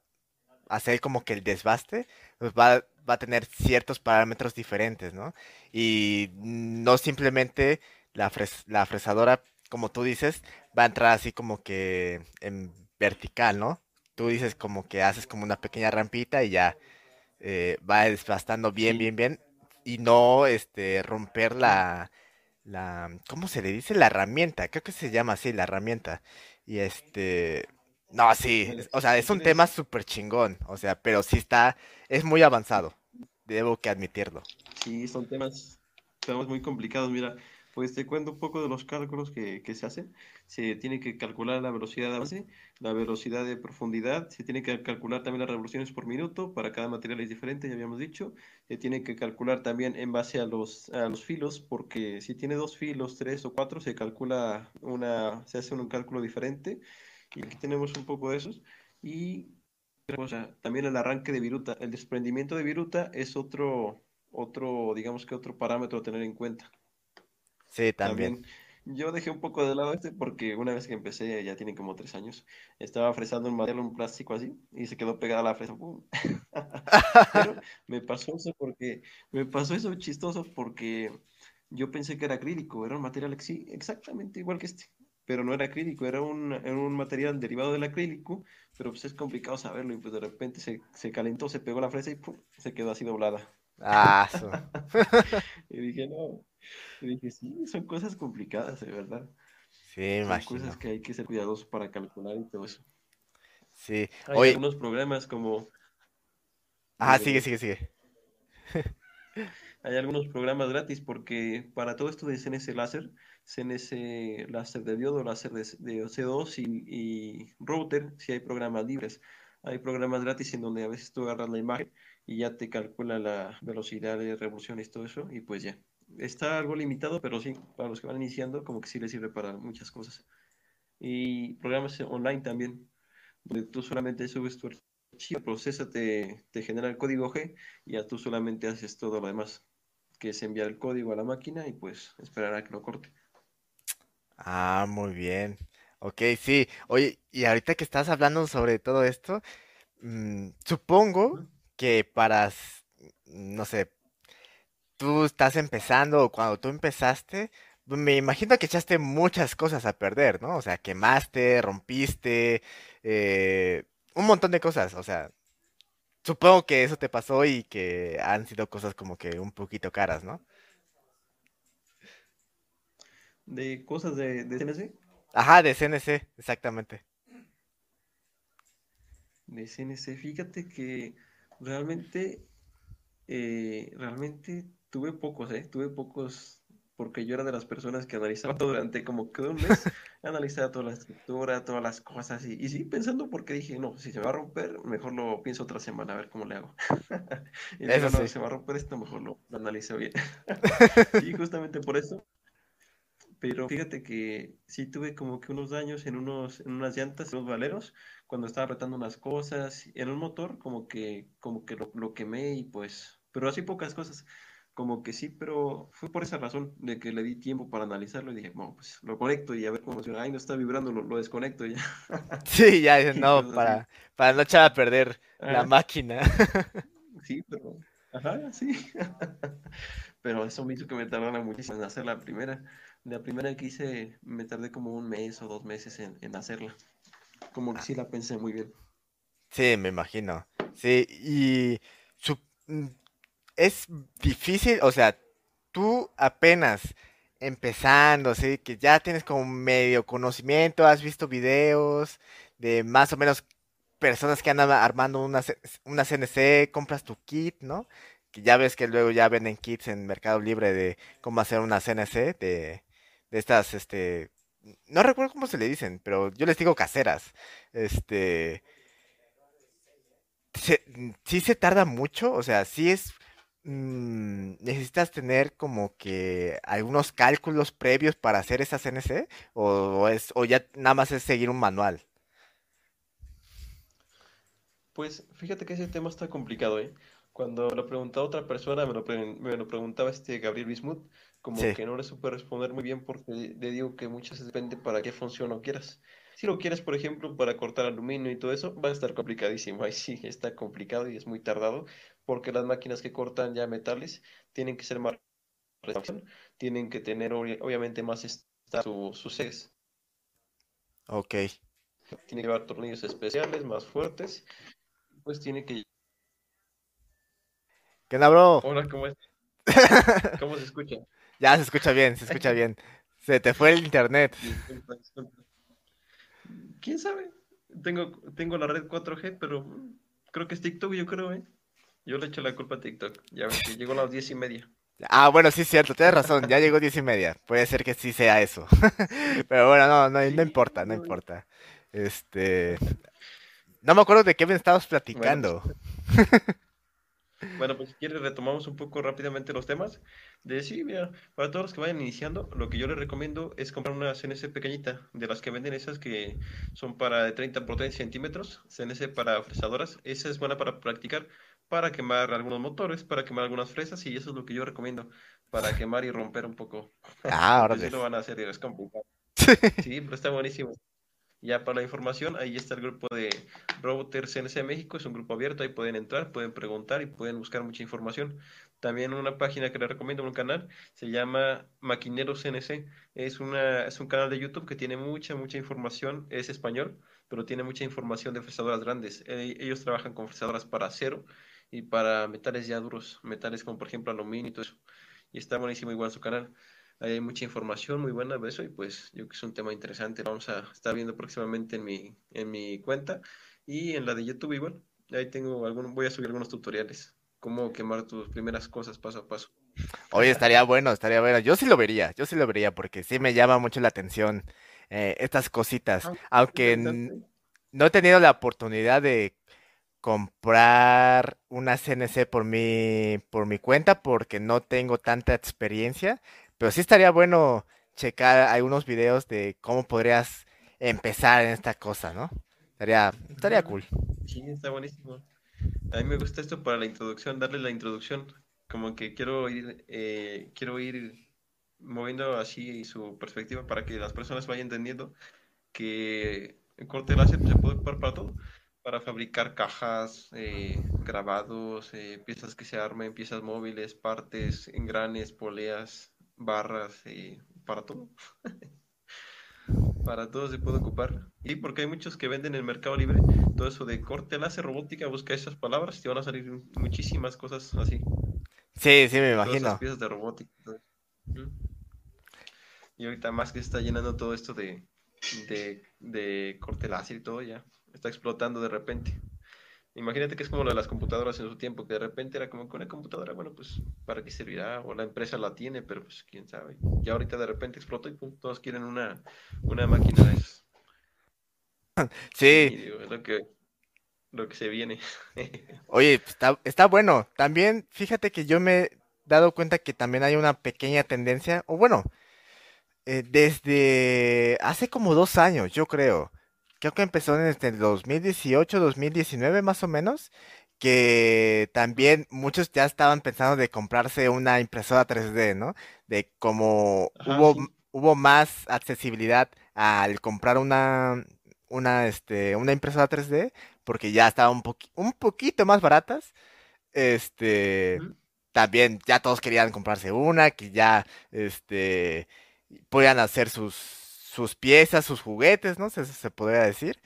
Speaker 1: hacer como que el desbaste, pues va, va a tener ciertos parámetros diferentes, ¿no? Y no simplemente la, fres- la fresadora, como tú dices, va a entrar así como que en vertical, ¿no? Tú dices como que haces como una pequeña rampita y ya eh, va desbastando bien, bien, bien, y no este romper la, la, ¿cómo se le dice? La herramienta, creo que se llama así, la herramienta. Y este, no, sí, o sea, es un tema súper chingón, o sea, pero sí está, es muy avanzado, debo que admitirlo.
Speaker 2: sí, son temas, temas muy complicados. Mira, pues te cuento un poco de los cálculos que, que se hacen. Se tiene que calcular la velocidad de avance, la velocidad de profundidad, se tiene que calcular también las revoluciones por minuto, para cada material es diferente, ya habíamos dicho. Se tiene que calcular también en base a los, a los filos, porque si tiene dos filos, tres o cuatro, se calcula una, se hace un cálculo diferente. Y aquí tenemos un poco de esos. Y cosa, también el arranque de viruta. El desprendimiento de viruta es otro, otro, digamos que otro parámetro a tener en cuenta.
Speaker 1: Sí, también.
Speaker 2: También yo dejé un poco de lado este porque una vez que empecé, ya tiene como tres años, estaba fresando un material, un plástico así, y se quedó pegada la fresa. ¡pum! Pero me pasó eso porque, me pasó eso chistoso porque yo pensé que era acrílico, era un material sí, exactamente igual que este, pero no era acrílico, era un, era un material derivado del acrílico, pero pues es complicado saberlo y pues de repente se, se calentó, se pegó la fresa y ¡pum! se quedó así doblada.
Speaker 1: Ah,
Speaker 2: Y dije, no, y dije, sí, son cosas complicadas, de verdad.
Speaker 1: sí,
Speaker 2: Son cosas
Speaker 1: imagino.
Speaker 2: que hay que ser cuidadosos para calcular y todo eso.
Speaker 1: Sí,
Speaker 2: Hay
Speaker 1: oye,
Speaker 2: algunos programas como,
Speaker 1: ajá,
Speaker 2: dime,
Speaker 1: sigue, sigue, sigue.
Speaker 2: Hay algunos programas gratis porque para todo esto de CNC láser, CNC láser de diodo, láser de, de C2 y, y router, sí hay programas libres. Hay programas gratis en donde a veces tú agarras la imagen y ya te calcula la velocidad de revoluciones y todo eso y pues ya. Está algo limitado, pero sí, para los que van iniciando, como que sí les sirve para muchas cosas. Y programas online también, donde tú solamente subes tu archivo, procesa, te, te genera el código G y ya tú solamente haces todo lo demás que es enviar el código a la máquina y pues esperar a que lo corte.
Speaker 1: Ah, muy bien. Ok, sí. Oye, y ahorita que estás hablando sobre todo esto, mm, supongo que para, no sé, tú estás empezando o cuando tú empezaste, me imagino que echaste muchas cosas a perder, ¿no? O sea, quemaste, rompiste, eh, un montón de cosas. O sea, supongo que eso te pasó y que han sido cosas como que un poquito caras, ¿no?
Speaker 2: De cosas de, de CNC,
Speaker 1: Ajá, de CNC, exactamente.
Speaker 2: de CNC, fíjate que realmente, eh, realmente tuve pocos, ¿eh? Tuve pocos, porque yo era de las personas que analizaba todo durante como que un mes, analizaba toda la estructura, todas las cosas, y, y sí pensando porque dije, no, si se va a romper, mejor lo pienso otra semana, a ver cómo le hago. Y
Speaker 1: Eso
Speaker 2: no,
Speaker 1: sí.
Speaker 2: si se va a romper esto, mejor lo, lo analizo bien. Y justamente por eso. Pero fíjate que sí tuve como que unos daños en unos, en unas llantas, en unos valeros, cuando estaba apretando unas cosas, en un motor como que, como que lo, lo quemé y pues, pero así pocas cosas, como que sí, pero fue por esa razón de que le di tiempo para analizarlo y dije, bueno, pues lo conecto y a ver cómo funciona, ay, no está vibrando, lo, lo desconecto y ya,
Speaker 1: Sí, ya dicen, no, para, para no echar a perder la máquina.
Speaker 2: sí, pero, ajá, sí. Pero eso me hizo que me tardara muchísimo en hacer la primera. La primera que hice me tardé como un mes o dos meses en, en hacerla. Como que sí la pensé muy bien.
Speaker 1: Sí, me imagino. Sí, y su- mm, es difícil, o sea, tú apenas empezando, sí, que ya tienes como medio conocimiento, has visto videos de más o menos personas que andan armando una, una CNC, compras tu kit, ¿no? Que ya ves que luego ya venden kits en Mercado Libre de cómo hacer una CNC, de, de estas, este, no recuerdo cómo se le dicen, pero yo les digo caseras. Este, sí se tarda mucho, o sea, sí es, mm, necesitas tener como que algunos cálculos previos para hacer esa CNC, o es, o ya nada más es seguir un manual.
Speaker 2: Pues fíjate que ese tema está complicado, ¿eh? Cuando lo preguntaba otra persona, me lo, pre- me lo preguntaba este Gabriel Bismuth, como
Speaker 1: Sí,
Speaker 2: que no le supe responder muy bien porque le digo que muchas veces depende para qué función lo quieras. Si lo quieres, por ejemplo, para cortar aluminio y todo eso, va a estar complicadísimo. Ahí sí está complicado y es muy tardado porque las máquinas que cortan ya metales tienen que ser más tienen que tener obvi- obviamente más esta- su- sus ejes,
Speaker 1: ok.
Speaker 2: tienen que llevar tornillos especiales más fuertes, pues tiene que...
Speaker 1: ¿Qué onda, bro?
Speaker 2: Hola, ¿cómo es? ¿Cómo se escucha?
Speaker 1: Ya se escucha bien, se escucha bien. Se te fue el internet.
Speaker 2: Disculpa, disculpa. ¿Quién sabe? Tengo, tengo la red 4G, pero creo que es TikTok, yo creo, ¿eh? Yo le echo la culpa a TikTok. Ya ves que llegó a las diez y media.
Speaker 1: Ah, bueno, sí es cierto, tienes razón, ya llegó diez y media. Puede ser que sí sea eso. Pero bueno, no, no, no importa, no importa. Este, no me acuerdo de qué me estabas
Speaker 2: Bueno, pues
Speaker 1: platicando.
Speaker 2: Bueno, pues si quieres retomamos un poco rápidamente los temas. De sí, mira, para todos los que vayan iniciando, lo que yo les recomiendo es comprar una CNC pequeñita, de las que venden esas que son para de 30 por 30 centímetros, CNC para fresadoras. Esa es buena para practicar, para quemar algunos motores, para quemar algunas fresas, y eso es lo que yo recomiendo, para quemar y romper un poco,
Speaker 1: Ah,
Speaker 2: si
Speaker 1: órale.
Speaker 2: lo van a hacer y es complicado. Sí, pero está buenísimo. Ya para la información, ahí está el grupo de Roboter CNC México, es un grupo abierto, ahí pueden entrar, pueden preguntar y pueden buscar mucha información. También una página que les recomiendo, un canal, se llama Maquinero CNC. Es una, es un canal de YouTube que tiene mucha, mucha información, es español, pero tiene mucha información de fresadoras grandes. Eh, ellos trabajan con fresadoras para acero y para metales ya duros, metales como por ejemplo aluminio y todo eso. Y está buenísimo igual su canal. Hay mucha información muy buena de eso y pues yo creo que es un tema interesante. Lo vamos a estar viendo próximamente en mi, en mi cuenta y en la de YouTube igual. Ahí tengo algún, voy a subir algunos tutoriales. Cómo quemar tus primeras cosas paso a paso.
Speaker 1: Oye, estaría bueno, estaría bueno. Yo sí lo vería, yo sí lo vería porque sí me llama mucho la atención eh, estas cositas.
Speaker 2: Ah,
Speaker 1: Aunque no he tenido la oportunidad de comprar una CNC por mi, por mi cuenta porque no tengo tanta experiencia, pero sí estaría bueno checar algunos videos de cómo podrías empezar en esta cosa, ¿no? Estaría, estaría cool.
Speaker 2: Sí, está buenísimo. A mí me gusta esto para la introducción, darle la introducción. Como que quiero ir, eh, quiero ir moviendo así su perspectiva para que las personas vayan entendiendo que el corte láser se puede ocupar para todo, para fabricar cajas, eh, grabados, eh, piezas que se armen, piezas móviles, partes, engranes, poleas, barras, eh, para todo, para todo se puede ocupar. Y porque hay muchos que venden en el Mercado Libre todo eso de corte láser robótica, busca esas palabras y te van a salir muchísimas cosas así,
Speaker 1: Sí, sí, me
Speaker 2: de todas esas
Speaker 1: imagino.
Speaker 2: piezas de robótica. y. Y ahorita más que está llenando todo esto de, de, de corte láser y todo ya. Está explotando de repente. Imagínate que es como lo de las computadoras en su tiempo, que de repente era como que una computadora, bueno, pues, ¿para qué servirá? O la empresa la tiene, pero pues, quién sabe. Y ahorita de repente explotó y pum, todos quieren una, una máquina de esas.
Speaker 1: Sí,
Speaker 2: digo, es lo que, lo que se viene.
Speaker 1: oye, pues, está, está bueno. También, fíjate que yo me he dado cuenta que también hay una pequeña tendencia, o bueno, eh, desde hace como dos años, yo creo. Creo que empezó desde el 2018, 2019 más o menos, que también muchos ya estaban pensando de comprarse una impresora 3D, ¿no? De como
Speaker 2: Ajá,
Speaker 1: hubo,
Speaker 2: sí.
Speaker 1: hubo más accesibilidad al comprar una, una, este, una impresora 3D, porque ya estaban un un poquito más baratas, este, también ya todos querían comprarse una, que ya, este, podían hacer sus, sus piezas, sus juguetes, ¿no? Se, se podría decir.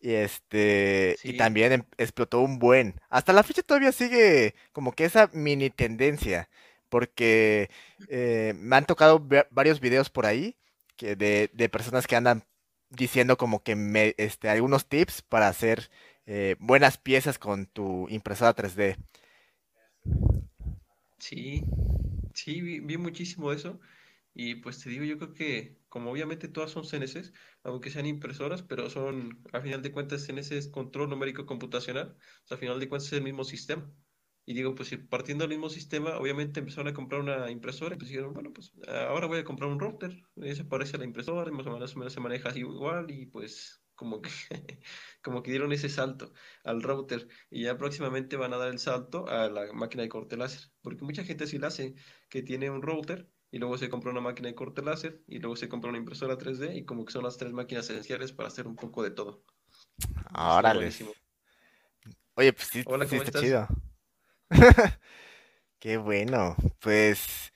Speaker 1: Y este, y también em- explotó un buen. Hasta la fecha todavía sigue como que esa mini tendencia, porque eh, me han tocado varios videos por ahí que de, de personas que andan diciendo como que me, este, algunos tips para hacer eh, buenas piezas con tu impresora 3D.
Speaker 2: sí, sí, vi, vi muchísimo eso. Y pues te digo, yo creo que como obviamente todas son CNCs, aunque sean impresoras, pero son, a final de cuentas, CNC es control numérico computacional, o sea, a final de cuentas es el mismo sistema. Y digo, pues partiendo del mismo sistema, obviamente empezaron a comprar una impresora y pues dijeron, bueno, pues ahora voy a comprar un router, eh, se parece a la impresora, y más o menos, menos se maneja así igual y pues como que, como que dieron ese salto al router y ya próximamente van a dar el salto a la máquina de corte láser, porque mucha gente sí la hace, que tiene un router y luego se compra una máquina de corte láser y luego se compra una impresora 3D y como que son las tres máquinas esenciales para hacer un poco de todo.
Speaker 1: Órale. Oye, pues sí,
Speaker 2: Hola,
Speaker 1: sí
Speaker 2: ¿cómo
Speaker 1: está
Speaker 2: estás?
Speaker 1: chido. Qué bueno. Pues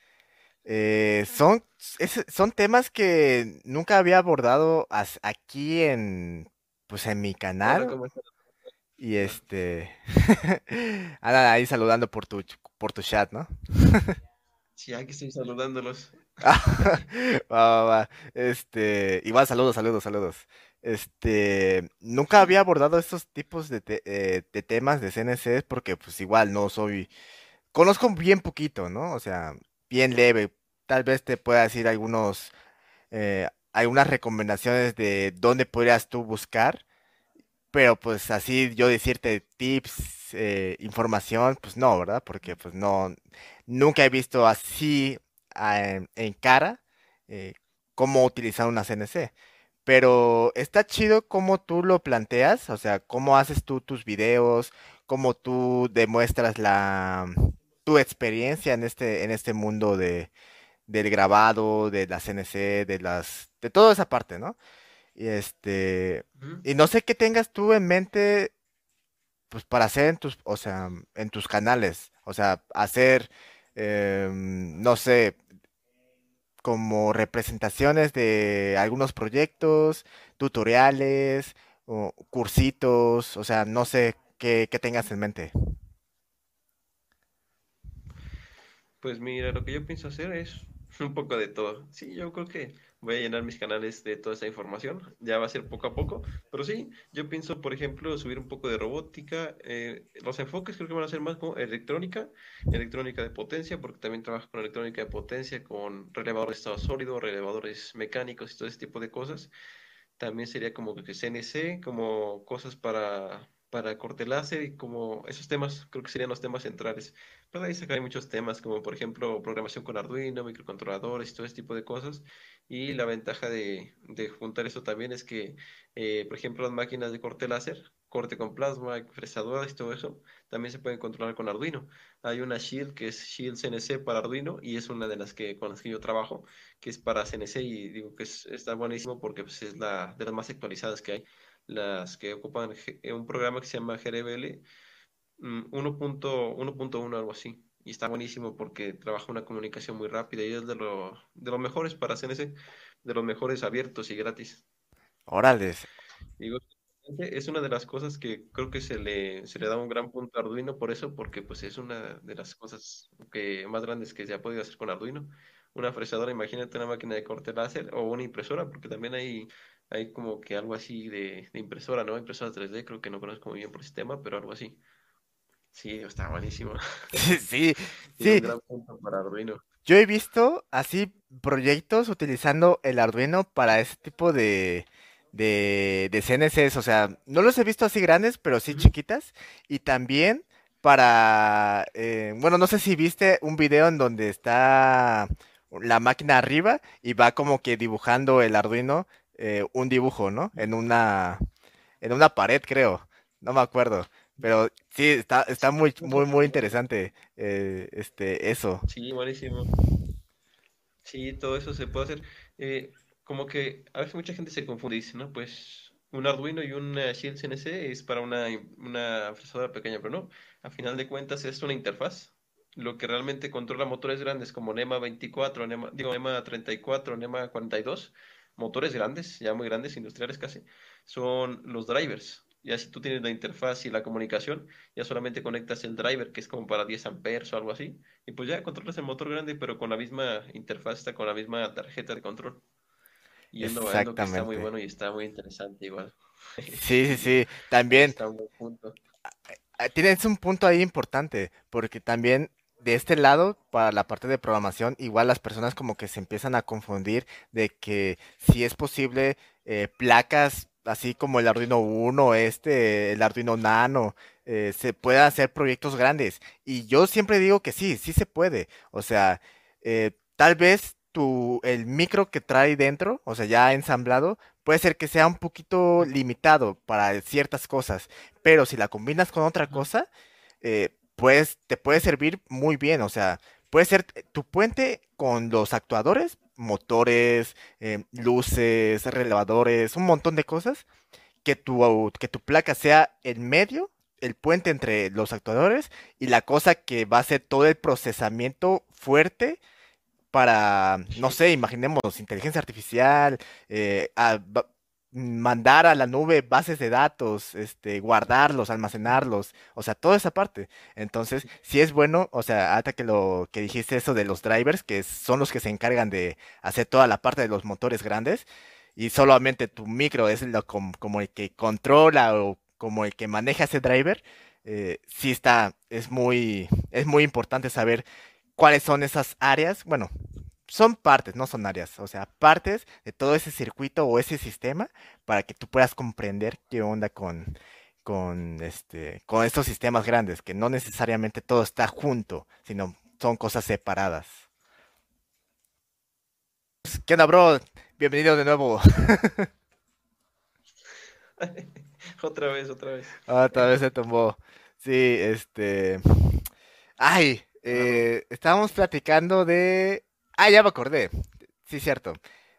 Speaker 1: eh, son, es- son temas que nunca había abordado as- aquí en, pues en mi canal. Y este, andan ahí saludando por tu, por tu chat, ¿no?
Speaker 2: Sí, aquí estoy saludándolos.
Speaker 1: Va, va, va. Este, igual saludos, saludos, saludos. Este, nunca había abordado estos tipos de, te- eh, de temas de CNCs porque pues igual no soy, conozco bien poquito, ¿no? O sea, bien leve. Tal vez te pueda decir algunos, eh, algunas recomendaciones de dónde podrías tú buscar, pero pues así yo decirte tips, eh, información, pues no, ¿verdad? Porque pues no, nunca he visto así ah, en, en cara eh, cómo utilizar una CNC. Pero está chido cómo tú lo planteas, o sea, cómo haces tú tus videos, cómo tú demuestras la tu experiencia en este en este mundo de del grabado, de la CNC, de las de toda esa parte, ¿no? Y este y no sé qué tengas tú en mente pues para hacer en tus, o sea, en tus canales, o sea, hacer em, no sé, como representaciones de algunos proyectos, tutoriales, o cursitos, o sea, no sé qué, qué tengas en mente.
Speaker 2: Pues mira, lo que yo pienso hacer es un poco de todo. Sí, yo creo que voy a llenar mis canales de toda esa información. Ya va a ser poco a poco. Pero sí, yo pienso, por ejemplo, subir un poco de robótica. eh, los enfoques creo que van a ser más como electrónica, electrónica de potencia, porque también trabajo con electrónica de potencia, con relevadores de estado sólido, relevadores mecánicos y todo ese tipo de cosas. También sería como que CNC, como cosas para, para corte láser y como esos temas, creo que serían los temas centrales. Pero ahí sacaré muchos temas, como por ejemplo programación con Arduino, microcontroladores y todo ese tipo de cosas. Y la ventaja de, de juntar eso también es que, eh, por ejemplo, las máquinas de corte láser, corte con plasma, fresadoras y todo eso, también se pueden controlar con Arduino. Hay una Shield que es Shield CNC para Arduino y es una de las que con las que yo trabajo que es para CNC y digo que es- está buenísimo porque pues, es la de las más actualizadas que hay, las que ocupan un programa que se llama GRBL mm, 1.1.1 algo así. Y está buenísimo porque trabaja una comunicación muy rápida y es de, lo, de los mejores para CNC, de los mejores abiertos y gratis.
Speaker 1: Órales,
Speaker 2: Digo, es una de las cosas que creo que se le, se le da un gran punto a Arduino por eso, porque pues es una de las cosas que, más grandes que se ha podido hacer con Arduino. Una fresadora, imagínate una máquina de corte láser o una impresora, porque también hay, hay como que algo así de, de impresora, ¿no? Impresora 3D, creo que no conozco muy bien por el sistema, pero algo así. Sí, está buenísimo.
Speaker 1: sí, sí,
Speaker 2: un gran punto para Arduino.
Speaker 1: yo he visto así proyectos utilizando el Arduino para ese tipo de, de, de CNCs, o sea, no los he visto así grandes, pero sí chiquitas, y también para, eh, bueno, no sé si viste un video en donde está la máquina arriba y va como que dibujando el Arduino eh, un dibujo, ¿no? En una, en una pared, creo, no me acuerdo, pero sí, está, está muy, muy, muy interesante eh, este, eso.
Speaker 2: Sí, buenísimo. Sí, todo eso se puede hacer. Eh, como que a veces mucha gente se confunde dice, ¿no? Pues un Arduino y una Shield CNC es para una, una fresadora pequeña, pero no. A final de cuentas es una interfaz. Lo que realmente controla motores grandes como NEMA 24, NEMA, digo, NEMA 34, NEMA 42, motores grandes, ya muy grandes, industriales casi, son los drivers. Ya si tú tienes la interfaz y la comunicación, ya solamente conectas el driver, que es como para 10 amperes o algo así y pues ya controlas el motor grande, pero con la misma interfaz, está con la misma tarjeta de control. Y es lo, es lo que está muy bueno y está muy interesante igual.
Speaker 1: Sí, sí,
Speaker 2: Sí,
Speaker 1: También
Speaker 2: está un buen punto.
Speaker 1: ah, tienes un punto ahí importante, porque también de este lado, para la parte de programación, igual las personas como que se empiezan a confundir de que si es posible eh, placas así como el Arduino Uno, este, el Arduino Nano, eh, se puedan hacer proyectos grandes. Y yo siempre digo que sí, sí se puede. O sea, eh, tal vez tu, el micro que trae dentro, o sea, ya ensamblado, puede ser que sea un poquito limitado para ciertas cosas, pero si la combinas con otra cosa, eh, pues te puede servir muy bien, o sea, puede ser tu puente con los actuadores, motores, eh, luces, relevadores, un montón de cosas, que tu, que tu placa sea en medio, el puente entre los actuadores y la cosa que va a hacer todo el procesamiento fuerte para, no sé, imaginemos inteligencia artificial, eh, ah, va- mandar a la nube bases de datos, este, guardarlos, almacenarlos, o sea, toda esa parte. Entonces, si es bueno, o sea, hasta que lo que dijiste eso de los drivers, que son los que se encargan de hacer toda la parte de los motores grandes, y solamente tu micro es lo como, el que controla o como el que maneja ese driver, eh, sí está, es muy, es muy importante saber cuáles son esas áreas, bueno, son partes, no son áreas, o sea, partes de todo ese circuito o ese sistema para que tú puedas comprender qué onda con, con, este, con estos sistemas grandes, que no necesariamente todo está junto, sino son cosas separadas. ¿Qué onda, bro? Bienvenido de nuevo.
Speaker 2: otra vez, otra vez.
Speaker 1: Otra vez se tomó. Sí, este. Ay, eh, estábamos platicando de Ah, ya me acordé. Sí, cierto.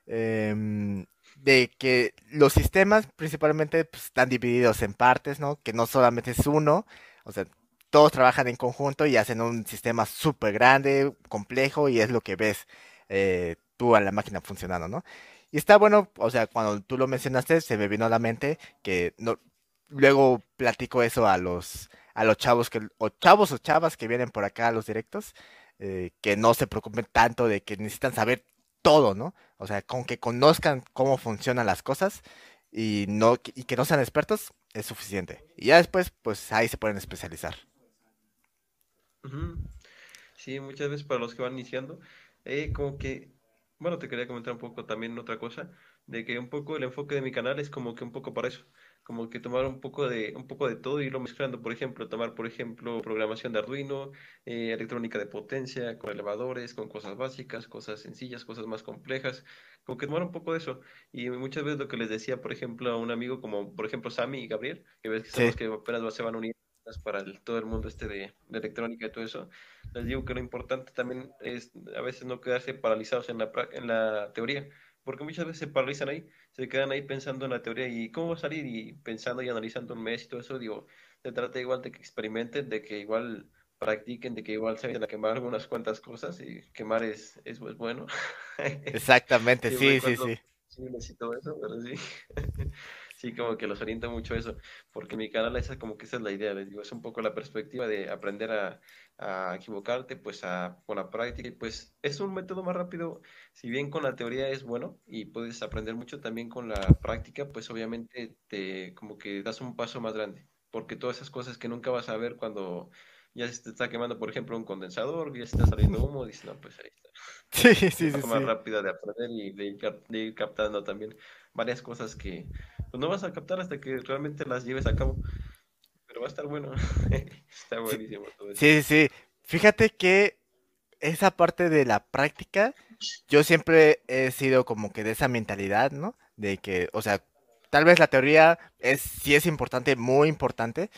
Speaker 1: Em, de que los sistemas principalmente pues, están divididos en partes, ¿no? Que no solamente es uno, o sea, todos trabajan en conjunto y hacen un sistema súper grande, complejo, y es lo que ves eh, tú a la máquina funcionando, ¿no? Y está bueno, o sea, cuando tú lo mencionaste, se me vino a la mente que luego platico eso a los, a los chavos que, o chavos o chavas que vienen por acá a los directos, eh, que no se preocupen tanto de que necesitan saber todo, ¿no? O sea, con que conozcan cómo funcionan las cosas y, no, y que no sean expertos es suficiente. Y ya después, pues ahí se pueden especializar.
Speaker 2: Sí, muchas veces para los que van iniciando, eh, como que, bueno, te quería comentar un poco también otra cosa, de que un poco el enfoque de mi canal es como que un poco para eso como que tomar un poco de, un poco de todo y irlo mezclando. Por ejemplo, tomar, por ejemplo, programación de Arduino, eh, electrónica de potencia, con elevadores, con cosas básicas, cosas sencillas, cosas más complejas. Como que tomar un poco de eso. Y muchas veces lo que les decía, por ejemplo, a un amigo como, por ejemplo, Sammy y Gabriel, que ves que son los que apenas se van a unir para todo el mundo este de, de, electrónica y todo eso, les digo que lo importante también es a veces no quedarse paralizados en la, en la teoría, porque muchas veces se paralizan ahí, se quedan ahí pensando en la teoría y cómo va a salir y pensando y analizando un mes y todo eso, digo, se trata igual de que experimenten, de que igual practiquen, de que igual se vayan a quemar algunas cuantas cosas y quemar es, es, bueno.
Speaker 1: Exactamente, sí, sí, sí.
Speaker 2: Sí, necesito eso, pero sí. sí, como que los orienta mucho eso, porque mi canal esa como que esa es la idea, les digo, es un poco la perspectiva de aprender a, a equivocarte, pues a, con la práctica, y pues es un método más rápido, si bien con la teoría es bueno y puedes aprender mucho también con la práctica, pues obviamente te como que das un paso más grande, porque todas esas cosas que nunca vas a ver cuando ya se te está quemando, por ejemplo, un condensador, ya se está saliendo humo, dices, no, pues ahí está.
Speaker 1: Sí, sí, sí. Es
Speaker 2: más rápida de aprender y de ir captando también varias cosas que pues no vas a captar hasta que realmente las lleves a cabo. Pero va a estar bueno. Está buenísimo todo eso.
Speaker 1: Sí, sí. Fíjate que esa parte de la práctica, yo siempre he sido como que de esa mentalidad, ¿no? De que, o sea, tal vez la teoría es, sí es importante, muy importante,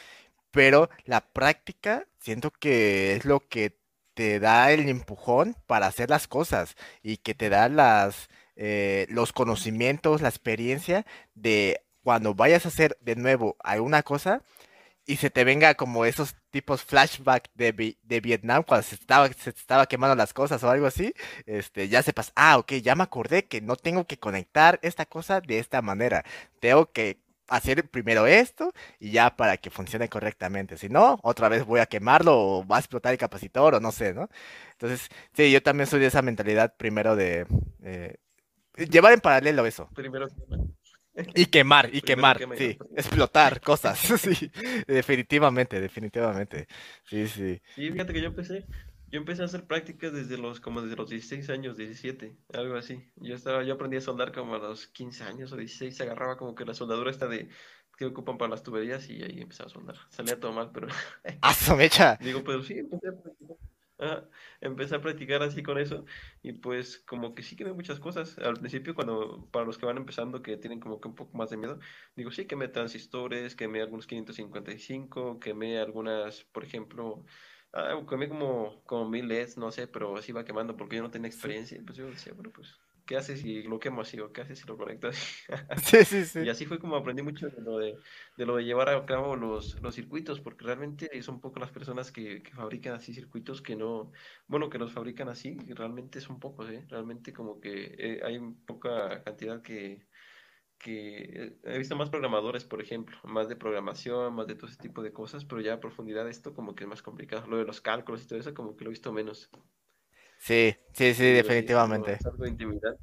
Speaker 1: pero la práctica siento que es lo que te da el empujón para hacer las cosas y que te da las, eh, los conocimientos, la experiencia de cuando vayas a hacer de nuevo alguna cosa y se te venga como esos tipos flashback de, de Vietnam cuando se estaba, se estaba quemando las cosas o algo así, este, ya sepas, ah, ok, ya me acordé que no tengo que conectar esta cosa de esta manera. Tengo que hacer primero esto y ya para que funcione correctamente. Si no, otra vez voy a quemarlo o va a explotar el capacitor o no sé, ¿no? Entonces, sí, yo también soy de esa mentalidad primero de, eh, llevar en paralelo eso. Y quemar, y quemar, sí, explotar cosas, sí, definitivamente, definitivamente, sí, sí.
Speaker 2: Sí, fíjate que yo empecé, yo empecé a hacer prácticas desde los, como desde los 16 años, 17, algo así. Yo estaba, yo aprendí a soldar como a los 15 años o 16, se agarraba como que la soldadura esta de, que ocupan para las tuberías y ahí empezaba a soldar. Salía todo mal, pero...
Speaker 1: ¡Ah, mecha!
Speaker 2: Digo, pero sí, empecé a empecé a practicar así con eso y pues como que sí quemé muchas cosas. Al principio cuando, para los que van empezando que tienen como que un poco más de miedo, digo sí quemé transistores, quemé algunos 555, quemé algunas, por ejemplo, ah, quemé como, como mil LEDs, no sé, pero así iba quemando porque yo no tenía experiencia. Pues yo decía, bueno, pues ¿qué haces si lo quemo así o qué haces si lo conectas?
Speaker 1: sí, sí, sí.
Speaker 2: Y así fue como aprendí mucho de lo de, de, lo de llevar a cabo los, los circuitos, porque realmente son pocas las personas que, que, fabrican así circuitos que no, bueno, que los fabrican así, realmente son pocos, ¿eh? Realmente como que eh, hay poca cantidad que, que he visto más programadores, por ejemplo, más de programación, más de todo ese tipo de cosas, pero ya a profundidad esto como que es más complicado. Lo de los cálculos y todo eso como que lo he visto menos.
Speaker 1: Sí, sí, sí, definitivamente.
Speaker 2: Es algo de intimidad.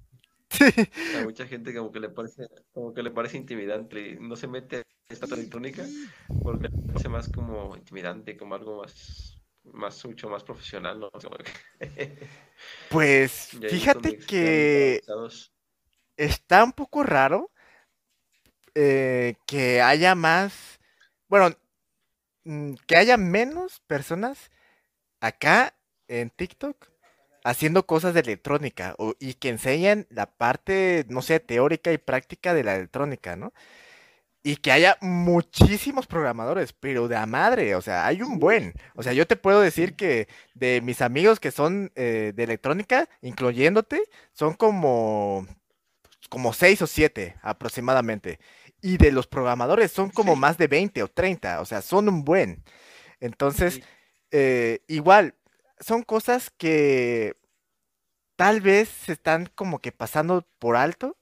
Speaker 2: A mucha gente como que le parece, como que le parece intimidante, no se mete a esta electrónica porque le parece más como intimidante, como algo más, más mucho más profesional, ¿no?
Speaker 1: Pues fíjate que está un poco raro eh, que haya más, bueno, mm, que haya menos personas acá en TikTok haciendo cosas de electrónica y que enseñen la parte, no sé, teórica y práctica de la electrónica, ¿no? Y que haya muchísimos programadores, pero de a madre, o sea, hay un buen. O sea, yo te puedo decir que de mis amigos que son eh, de electrónica, incluyéndote, son como, como seis o siete aproximadamente. Y de los programadores son como más de 20 o 30, o sea, son un buen. Entonces, eh, igual, son cosas que tal vez se están como que pasando por alto.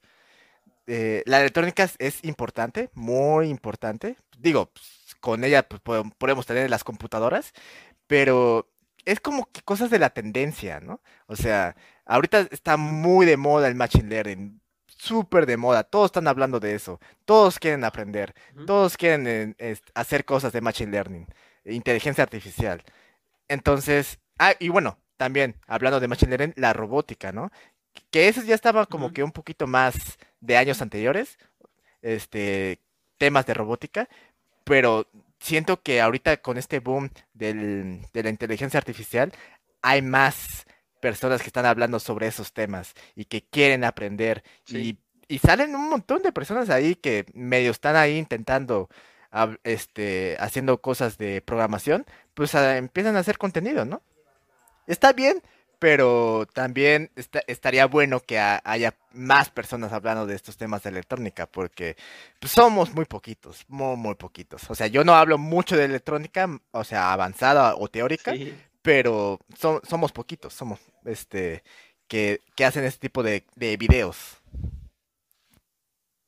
Speaker 1: Eh, la electrónica es importante, muy importante. Digo, pues, con ella pues, podemos tener las computadoras, pero es como que cosas de la tendencia, ¿no? O sea, ahorita está muy de moda el Machine Learning, súper de moda, todos están hablando de eso, todos quieren aprender, todos quieren eh, hacer cosas de Machine Learning, inteligencia artificial. Entonces, Ah, y bueno, también, hablando de Machine Learning, la robótica, ¿no? Que eso ya estaba como que un poquito más de años anteriores, este, temas de robótica, pero siento que ahorita con este boom del, de la inteligencia artificial, hay más personas que están hablando sobre esos temas y que quieren aprender y, y, salen un montón de personas ahí que medio están ahí intentando este haciendo cosas de programación pues empiezan a hacer contenido no está bien, pero también estaría bueno que haya más personas hablando de estos temas de electrónica, porque pues, somos muy poquitos, muy, muy poquitos. O sea, yo no hablo mucho de electrónica, o sea, avanzada o teórica, pero somos poquitos, somos, este, que, hacen este tipo de, de videos.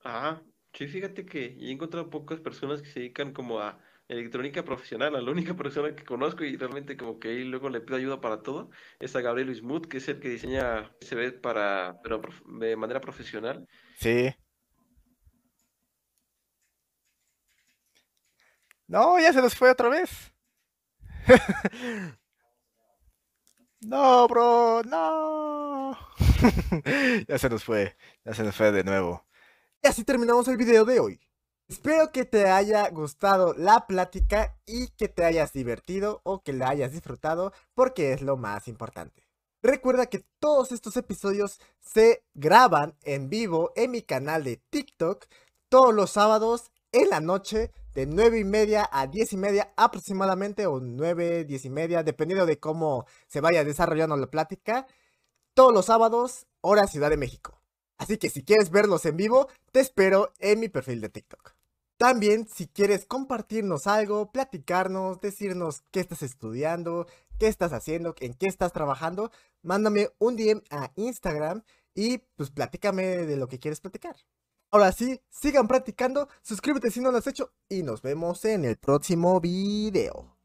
Speaker 2: Ah, sí, fíjate que he encontrado pocas personas que se dedican como a electrónica profesional, a la única persona que conozco y realmente como que ahí luego le pido ayuda para todo, es a Gabriel Wismuth, que es el que diseña se ve para, pero de manera profesional.
Speaker 1: Sí. No, ya se nos fue otra vez. no, bro, no. ya se nos fue, ya se nos fue de nuevo. Y así terminamos el video de hoy. Espero que te haya gustado la plática y que te hayas divertido o que la hayas disfrutado porque es lo más importante. Recuerda que todos estos episodios se graban en vivo en mi canal de TikTok todos los sábados en la noche de 9 y media a 10 y media aproximadamente o 9, 10 y media dependiendo de cómo se vaya desarrollando la plática todos los sábados hora Ciudad de México. Así que si quieres verlos en vivo, te espero en mi perfil de TikTok. También, si quieres compartirnos algo, platicarnos, decirnos qué estás estudiando, qué estás haciendo, en qué estás trabajando, mándame un DM a Instagram y pues platícame de lo que quieres platicar. Ahora sí, sigan practicando, suscríbete si no lo has hecho y nos vemos en el próximo video.